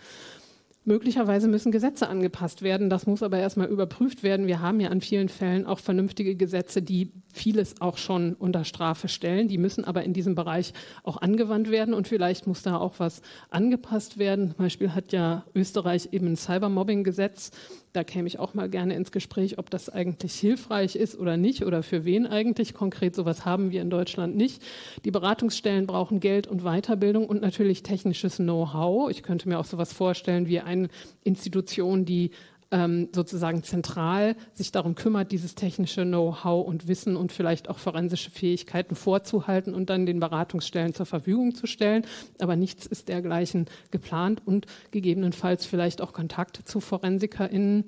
Möglicherweise müssen Gesetze angepasst werden. Das muss aber erstmal überprüft werden. Wir haben ja an vielen Fällen auch vernünftige Gesetze, die vieles auch schon unter Strafe stellen. Die müssen aber in diesem Bereich auch angewandt werden und vielleicht muss da auch was angepasst werden. Zum Beispiel hat ja Österreich eben ein Cybermobbing-Gesetz. Da käme ich auch mal gerne ins Gespräch, ob das eigentlich hilfreich ist oder nicht oder für wen eigentlich. Konkret sowas haben wir in Deutschland nicht. Die Beratungsstellen brauchen Geld und Weiterbildung und natürlich technisches Know-how. Ich könnte mir auch sowas vorstellen wie eine Institution, die ähm, sozusagen zentral sich darum kümmert, dieses technische Know-how und Wissen und vielleicht auch forensische Fähigkeiten vorzuhalten und dann den Beratungsstellen zur Verfügung zu stellen. Aber nichts ist dergleichen geplant und gegebenenfalls vielleicht auch Kontakte zu ForensikerInnen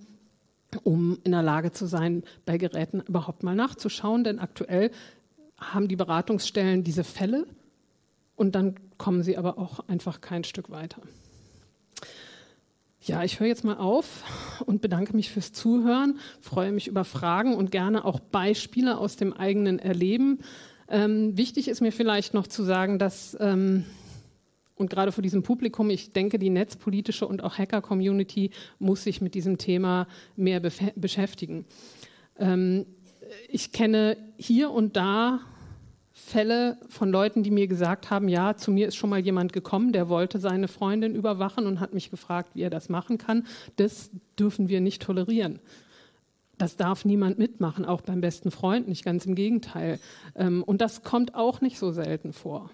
um in der Lage zu sein, bei Geräten überhaupt mal nachzuschauen. Denn aktuell haben die Beratungsstellen diese Fälle und dann kommen sie aber auch einfach kein Stück weiter. Ja, ich höre jetzt mal auf und bedanke mich fürs Zuhören, freue mich über Fragen und gerne auch Beispiele aus dem eigenen Erleben. Ähm, wichtig ist mir vielleicht noch zu sagen, dass, ähm, und gerade vor diesem Publikum, ich denke, die netzpolitische und auch Hacker-Community muss sich mit diesem Thema mehr beschäftigen. Ähm, ich kenne hier und da Fälle von Leuten, die mir gesagt haben, ja, zu mir ist schon mal jemand gekommen, der wollte seine Freundin überwachen und hat mich gefragt, wie er das machen kann. Das dürfen wir nicht tolerieren. Das darf niemand mitmachen, auch beim besten Freund nicht, ganz im Gegenteil. Ähm, und das kommt auch nicht so selten vor.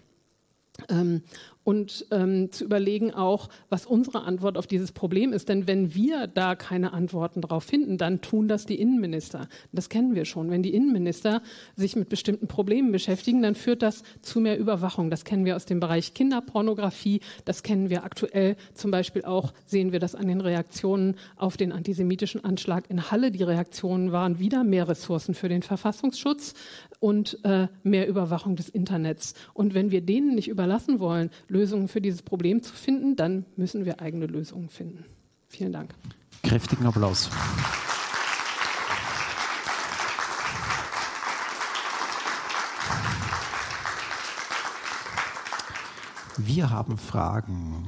Und ähm, zu überlegen auch, was unsere Antwort auf dieses Problem ist. Denn wenn wir da keine Antworten drauf finden, dann tun das die Innenminister. Das kennen wir schon. Wenn die Innenminister sich mit bestimmten Problemen beschäftigen, dann führt das zu mehr Überwachung. Das kennen wir aus dem Bereich Kinderpornografie. Das kennen wir aktuell zum Beispiel auch, sehen wir das an den Reaktionen auf den antisemitischen Anschlag in Halle. Die Reaktionen waren wieder mehr Ressourcen für den Verfassungsschutz und äh, mehr Überwachung des Internets. Und wenn wir denen nicht überlassen wollen, Lösungen für dieses Problem zu finden, dann müssen wir eigene Lösungen finden. Vielen Dank. Kräftigen Applaus. Wir haben Fragen.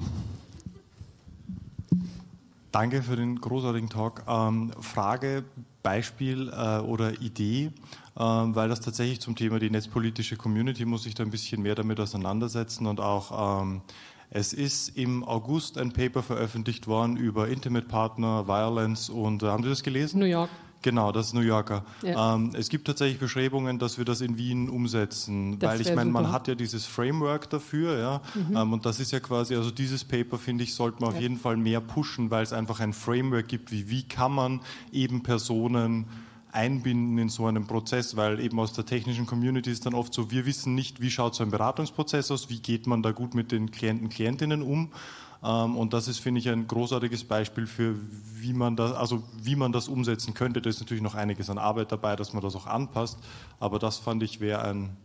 Danke für den großartigen Talk. Ähm, Frage, Beispiel äh, oder Idee. Ähm, weil das tatsächlich zum Thema die netzpolitische Community muss sich da ein bisschen mehr damit auseinandersetzen und auch ähm, es ist im August ein Paper veröffentlicht worden über Intimate Partner, Violence und äh, haben Sie das gelesen? New York. Genau, das ist New Yorker. Ja. Ähm, es gibt tatsächlich Bestrebungen, dass wir das in Wien umsetzen, das weil ich meine, man hat ja dieses Framework dafür, ja, mhm. ähm, und das ist ja quasi, also dieses Paper finde ich, sollte man ja. auf jeden Fall mehr pushen, weil es einfach ein Framework gibt, wie wie kann man eben Personen einbinden in so einen Prozess, weil eben aus der technischen Community ist dann oft so, wir wissen nicht, wie schaut so ein Beratungsprozess aus, wie geht man da gut mit den Klienten, Klientinnen um. Ähm, und das ist, finde ich, ein großartiges Beispiel für, wie man das, also wie man das umsetzen könnte. Da ist natürlich noch einiges an Arbeit dabei, dass man das auch anpasst. Aber das fand ich wäre ein,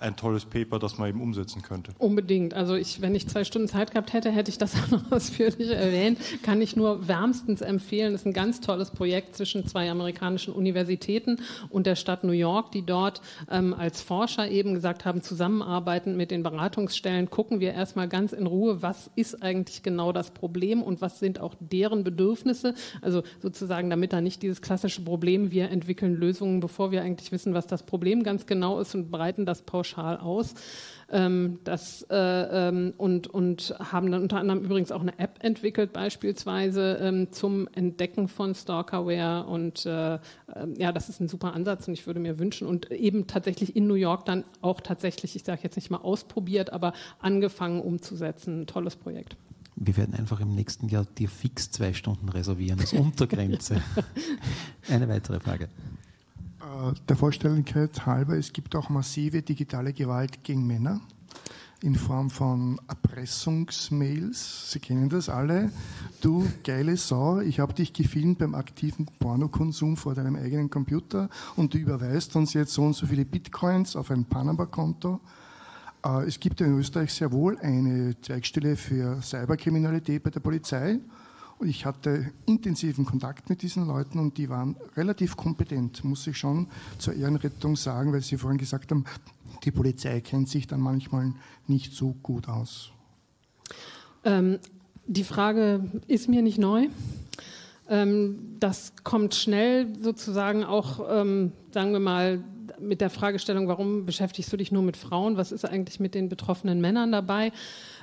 ein tolles Paper, das man eben umsetzen könnte. Unbedingt. Also ich, wenn ich zwei Stunden Zeit gehabt hätte, hätte ich das [laughs] auch noch ausführlich erwähnt. Kann ich nur wärmstens empfehlen. Das ist ein ganz tolles Projekt zwischen zwei amerikanischen Universitäten und der Stadt New York, die dort ähm, als Forscher eben gesagt haben, zusammenarbeiten mit den Beratungsstellen, gucken wir erstmal ganz in Ruhe, was ist eigentlich genau das Problem und was sind auch deren Bedürfnisse. Also sozusagen, damit da nicht dieses klassische Problem, wir entwickeln Lösungen, bevor wir eigentlich wissen, was das Problem ganz genau ist und breiten das pauschal pauschal aus. Ähm, das, äh, ähm, und, und haben dann unter anderem übrigens auch eine App entwickelt, beispielsweise ähm, zum Entdecken von Stalkerware. Und äh, äh, ja, das ist ein super Ansatz und ich würde mir wünschen und eben tatsächlich in New York dann auch tatsächlich, ich sage jetzt nicht mal ausprobiert, aber angefangen umzusetzen. Ein tolles Projekt. Wir werden einfach im nächsten Jahr dir fix zwei Stunden reservieren als Untergrenze. [laughs] Eine weitere Frage. Äh, der Vollständigkeit halber, es gibt auch massive digitale Gewalt gegen Männer in Form von Erpressungsmails. Sie kennen das alle. Du geile Sau, ich habe dich gefilmt beim aktiven Pornokonsum vor deinem eigenen Computer und du überweist uns jetzt so und so viele Bitcoins auf ein Panama-Konto. Äh, es gibt in Österreich sehr wohl eine Zweigstelle für Cyberkriminalität bei der Polizei und ich hatte intensiven Kontakt mit diesen Leuten und die waren relativ kompetent, muss ich schon zur Ehrenrettung sagen, weil Sie vorhin gesagt haben, die Polizei kennt sich dann manchmal nicht so gut aus. Ähm, Die Frage ist mir nicht neu. Ähm, das kommt schnell sozusagen auch, ähm, sagen wir mal, mit der Fragestellung, warum beschäftigst du dich nur mit Frauen? Was ist eigentlich mit den betroffenen Männern dabei?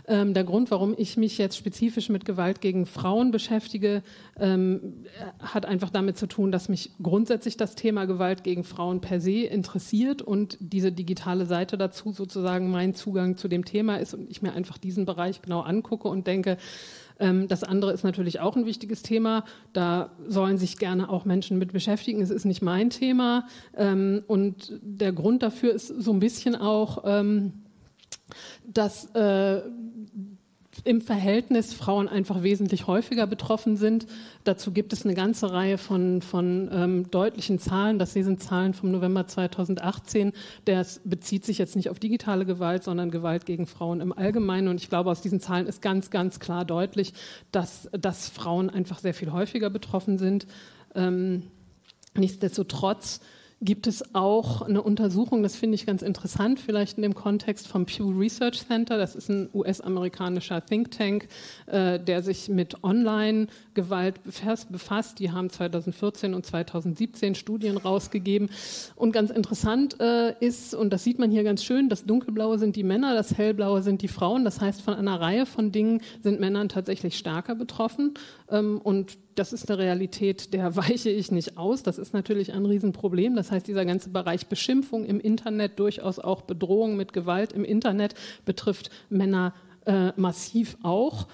Ähm, der Grund, warum ich mich jetzt spezifisch mit Gewalt gegen Frauen beschäftige, ähm, hat einfach damit zu tun, dass mich grundsätzlich das Thema Gewalt gegen Frauen per se interessiert und diese digitale Seite dazu sozusagen mein Zugang zu dem Thema ist und ich mir einfach diesen Bereich genau angucke und denke, ähm, das andere ist natürlich auch ein wichtiges Thema. Da sollen sich gerne auch Menschen mit beschäftigen. Es ist nicht mein Thema. Ähm, und der Grund dafür ist so ein bisschen auch, ähm, dass äh, im Verhältnis Frauen einfach wesentlich häufiger betroffen sind. Dazu gibt es eine ganze Reihe von, von ähm, deutlichen Zahlen. Das hier sind Zahlen vom November 2018. Das bezieht sich jetzt nicht auf digitale Gewalt, sondern Gewalt gegen Frauen im Allgemeinen. Und ich glaube, aus diesen Zahlen ist ganz, ganz klar deutlich, dass, dass Frauen einfach sehr viel häufiger betroffen sind. Ähm, nichtsdestotrotz gibt es auch eine Untersuchung, das finde ich ganz interessant, vielleicht in dem Kontext vom Pew Research Center. Das ist ein US-amerikanischer Think Tank, äh, der sich mit Online-Gewalt befasst. Die haben 2014 und 2017 Studien rausgegeben. Und ganz interessant äh, ist, und das sieht man hier ganz schön, das Dunkelblaue sind die Männer, das Hellblaue sind die Frauen. Das heißt, von einer Reihe von Dingen sind Männer tatsächlich stärker betroffen. Ähm, und das ist eine Realität, der [laughs] weiche ich nicht aus. Das ist natürlich ein Riesenproblem. Das heißt, dieser ganze Bereich Beschimpfung im Internet, durchaus auch Bedrohung mit Gewalt im Internet, betrifft Männer äh, massiv auch.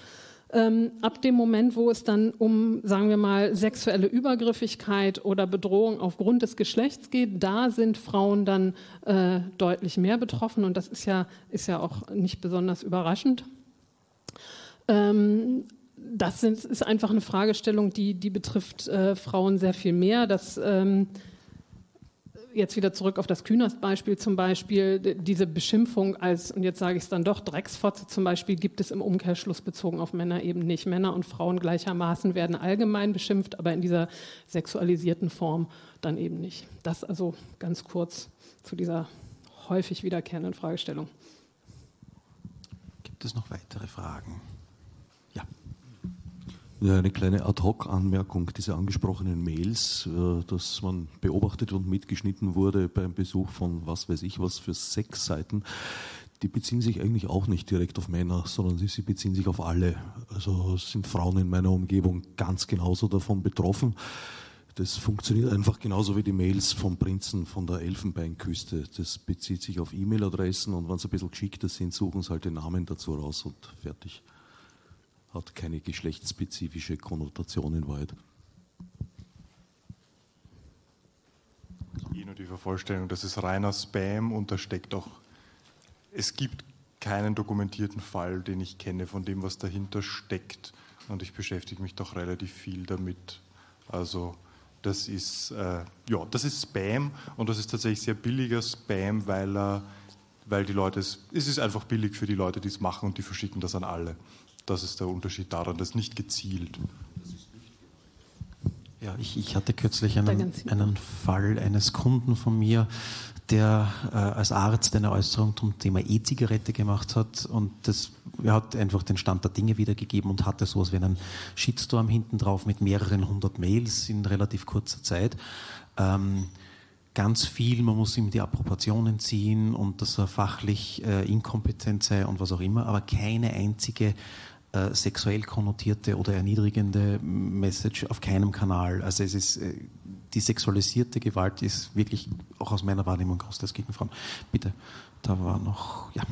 Ähm, ab dem Moment, wo es dann um, sagen wir mal, sexuelle Übergriffigkeit oder Bedrohung aufgrund des Geschlechts geht, da sind Frauen dann äh, deutlich mehr betroffen und das ist ja, ist ja auch nicht besonders überraschend. Ähm, das sind, ist einfach eine Fragestellung, die, die betrifft äh, Frauen sehr viel mehr. Das, ähm, jetzt wieder zurück auf das Künast-Beispiel zum Beispiel, diese Beschimpfung als, und jetzt sage ich es dann doch, Drecksfotze zum Beispiel, gibt es im Umkehrschluss bezogen auf Männer eben nicht. Männer und Frauen gleichermaßen werden allgemein beschimpft, aber in dieser sexualisierten Form dann eben nicht. Das also ganz kurz zu dieser häufig wiederkehrenden Fragestellung. Gibt es noch weitere Fragen? Ja, eine kleine Ad-Hoc-Anmerkung. Diese angesprochenen Mails, äh, dass man beobachtet und mitgeschnitten wurde beim Besuch von was weiß ich was für sechs Seiten, die beziehen sich eigentlich auch nicht direkt auf Männer, sondern sie beziehen sich auf alle. Also sind Frauen in meiner Umgebung ganz genauso davon betroffen. Das funktioniert einfach genauso wie die Mails vom Prinzen von der Elfenbeinküste. Das bezieht sich auf E-Mail-Adressen und wenn sie ein bisschen geschickter sind, suchen sie halt den Namen dazu raus und fertig hat keine geschlechtsspezifische Konnotation in Wahrheit. Eh nur die Vervollständigung, das ist reiner Spam und da steckt auch, es gibt keinen dokumentierten Fall, den ich kenne, von dem, was dahinter steckt. Und ich beschäftige mich doch relativ viel damit. Also das ist, äh, ja, das ist Spam und das ist tatsächlich sehr billiger Spam, weil, äh, weil die Leute, es, es ist einfach billig für die Leute, die es machen und die verschicken das an alle. Das ist der Unterschied daran, das ist nicht gezielt. Ja, ich, ich hatte kürzlich einen, einen Fall eines Kunden von mir, der äh, als Arzt eine Äußerung zum Thema E-Zigarette gemacht hat und das er hat einfach den Stand der Dinge wiedergegeben und hatte sowas wie einen Shitstorm hinten drauf mit mehreren hundert Mails in relativ kurzer Zeit. Ähm, ganz viel, man muss ihm die Approbationen ziehen und dass er fachlich äh, inkompetent sei und was auch immer, aber keine einzige äh, sexuell konnotierte oder erniedrigende Message auf keinem Kanal. Also es ist äh, die sexualisierte Gewalt ist wirklich auch aus meiner Wahrnehmung großteils gegen Frauen. Bitte, da war noch ja.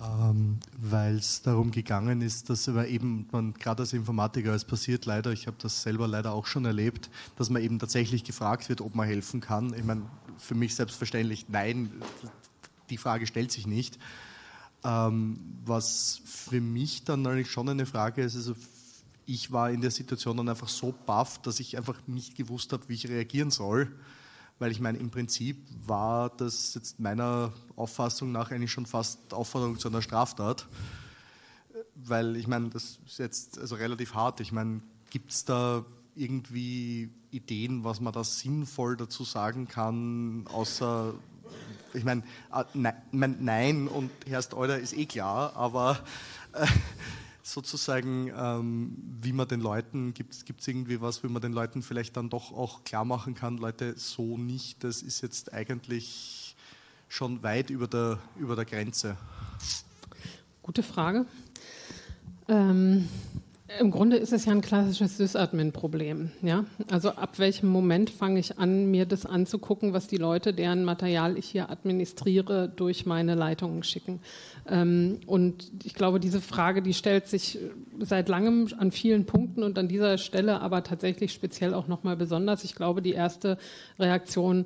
Ähm, Weil es darum gegangen ist, dass aber eben man gerade als Informatiker, es passiert leider, ich habe das selber leider auch schon erlebt, dass man eben tatsächlich gefragt wird, ob man helfen kann. Ich meine, für mich selbstverständlich nein, die Frage stellt sich nicht. Ähm, was für mich dann eigentlich schon eine Frage ist, also ich war in der Situation dann einfach so baff, dass ich einfach nicht gewusst habe, wie ich reagieren soll. Weil ich meine, im Prinzip war das jetzt meiner Auffassung nach eigentlich schon fast Aufforderung zu einer Straftat. Weil ich meine, das ist jetzt also relativ hart. Ich meine, gibt es da irgendwie Ideen, was man da sinnvoll dazu sagen kann, außer ich meine, äh, nein, nein, und Herst Euler ist eh klar, aber äh, sozusagen, ähm, wie man den Leuten, gibt es irgendwie was, wie man den Leuten vielleicht dann doch auch klar machen kann, Leute, so nicht, das ist jetzt eigentlich schon weit über der, über der Grenze. Gute Frage. Ähm, Im Grunde ist es ja ein klassisches Sysadmin-Problem. Ja? Also ab welchem Moment fange ich an, mir das anzugucken, was die Leute, deren Material ich hier administriere, durch meine Leitungen schicken. Ähm, und ich glaube, diese Frage, die stellt sich seit langem an vielen Punkten und an dieser Stelle aber tatsächlich speziell auch nochmal besonders. Ich glaube, die erste Reaktion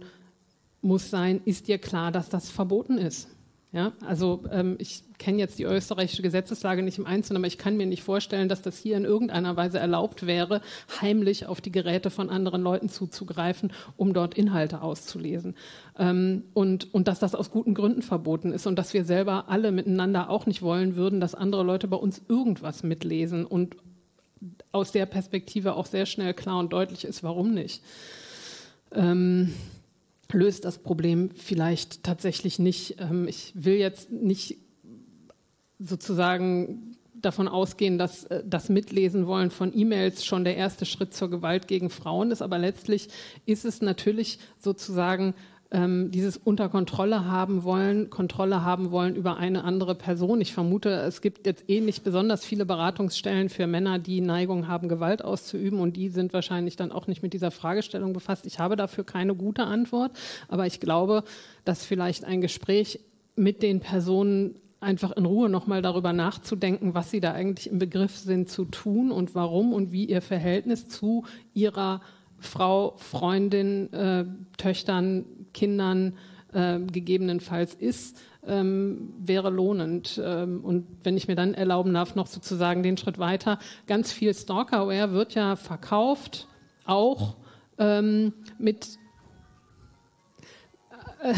muss sein, ist dir klar, dass das verboten ist? Ja, also ähm, ich kenne jetzt die österreichische Gesetzeslage nicht im Einzelnen, aber ich kann mir nicht vorstellen, dass das hier in irgendeiner Weise erlaubt wäre, heimlich auf die Geräte von anderen Leuten zuzugreifen, um dort Inhalte auszulesen. Ähm, und, und dass das aus guten Gründen verboten ist und dass wir selber alle miteinander auch nicht wollen würden, dass andere Leute bei uns irgendwas mitlesen und aus der Perspektive auch sehr schnell klar und deutlich ist, warum nicht. Ähm, löst das Problem vielleicht tatsächlich nicht. Ähm, ich will jetzt nicht sozusagen davon ausgehen, dass äh, das Mitlesen wollen von E-Mails schon der erste Schritt zur Gewalt gegen Frauen ist, aber letztlich ist es natürlich sozusagen ähm, dieses unter Kontrolle haben wollen, Kontrolle haben wollen über eine andere Person. Ich vermute, es gibt jetzt eh nicht besonders viele Beratungsstellen für Männer, die Neigung haben, Gewalt auszuüben und die sind wahrscheinlich dann auch nicht mit dieser Fragestellung befasst. Ich habe dafür keine gute Antwort, aber ich glaube, dass vielleicht ein Gespräch mit den Personen einfach in Ruhe nochmal darüber nachzudenken, was sie da eigentlich im Begriff sind zu tun und warum und wie ihr Verhältnis zu ihrer Frau, Freundin, äh, Töchtern, Kindern äh, gegebenenfalls ist, ähm, wäre lohnend. Ähm, und wenn ich mir dann erlauben darf, noch sozusagen den Schritt weiter, ganz viel Stalkerware wird ja verkauft, auch ähm, mit äh,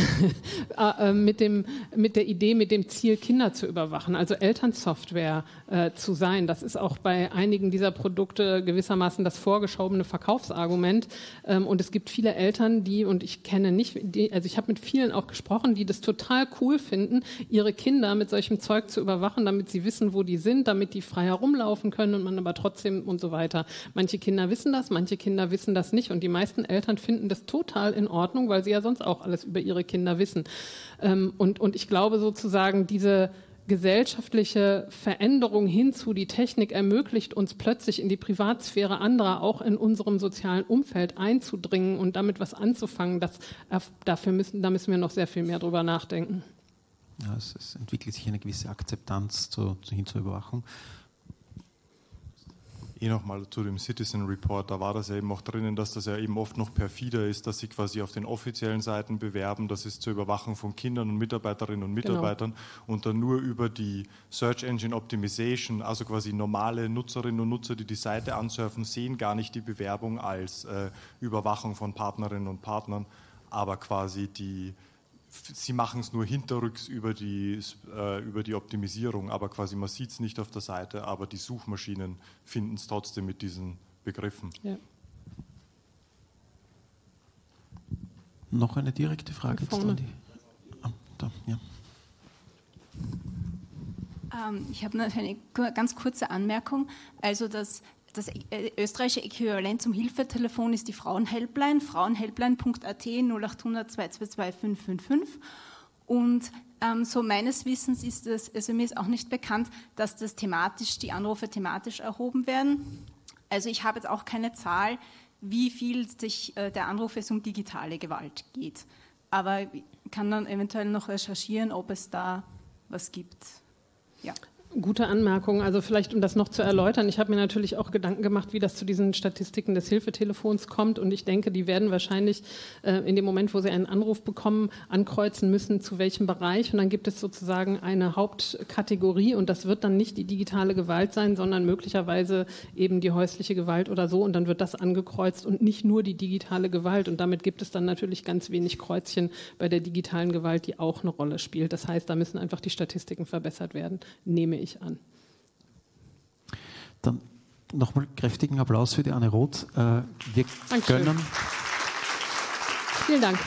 [laughs] äh, mit, dem, mit der Idee, mit dem Ziel, Kinder zu überwachen, also Elternsoftware äh, zu sein. Das ist auch bei einigen dieser Produkte gewissermaßen das vorgeschobene Verkaufsargument. Ähm, und es gibt viele Eltern, die, und ich kenne nicht, die, also ich habe mit vielen auch gesprochen, die das total cool finden, ihre Kinder mit solchem Zeug zu überwachen, damit sie wissen, wo die sind, damit die frei herumlaufen können und man aber trotzdem und so weiter. Manche Kinder wissen das, manche Kinder wissen das nicht. Und die meisten Eltern finden das total in Ordnung, weil sie ja sonst auch alles über ihre ihre Kinder wissen. Ähm, und, und ich glaube sozusagen, diese gesellschaftliche Veränderung hinzu, die Technik ermöglicht uns plötzlich in die Privatsphäre anderer, auch in unserem sozialen Umfeld einzudringen und damit was anzufangen. Das, dafür müssen, da müssen wir noch sehr viel mehr drüber nachdenken. Ja, es, es entwickelt sich eine gewisse Akzeptanz zu, zu, hin zur Überwachung eh nochmal zu dem Citizen Report, da war das ja eben auch drinnen, dass das ja eben oft noch perfider ist, dass sie quasi auf den offiziellen Seiten bewerben, das ist zur Überwachung von Kindern und Mitarbeiterinnen und genau. Mitarbeitern genau. und dann nur über die Search Engine Optimization, also quasi normale Nutzerinnen und Nutzer, die die Seite ansurfen, sehen gar nicht die Bewerbung als äh, Überwachung von Partnerinnen und Partnern, aber quasi die sie machen es nur hinterrücks über die, äh, über die Optimisierung, aber quasi man sieht es nicht auf der Seite, aber die Suchmaschinen finden es trotzdem mit diesen Begriffen. Ja. Noch eine direkte Frage? Ah, da, ja. Ähm, ich habe noch eine ganz kurze Anmerkung. Also das das äh, österreichische Äquivalent zum Hilfetelefon ist die Frauenhelpline, frauenhelpline.at 0800 222 555. Und ähm, so meines Wissens ist es, also mir ist auch nicht bekannt, dass das thematisch, die Anrufe thematisch erhoben werden. Also ich habe jetzt auch keine Zahl, wie viel sich äh, der Anruf es um digitale Gewalt geht. Aber kann dann eventuell noch recherchieren, ob es da was gibt. Ja. Gute Anmerkung. Also vielleicht, um das noch zu erläutern, ich habe mir natürlich auch Gedanken gemacht, wie das zu diesen Statistiken des Hilfetelefons kommt. Und ich denke, die werden wahrscheinlich äh, in dem Moment, wo sie einen Anruf bekommen, ankreuzen müssen, zu welchem Bereich. Und dann gibt es sozusagen eine Hauptkategorie. Und das wird dann nicht die digitale Gewalt sein, sondern möglicherweise eben die häusliche Gewalt oder so. Und dann wird das angekreuzt und nicht nur die digitale Gewalt. Und damit gibt es dann natürlich ganz wenig Kreuzchen bei der digitalen Gewalt, die auch eine Rolle spielt. Das heißt, da müssen einfach die Statistiken verbessert werden, nehme ich ich an. Dann nochmal kräftigen Applaus für die Anne Roth. Äh, wir Dankeschön. gönnen. Vielen Dank.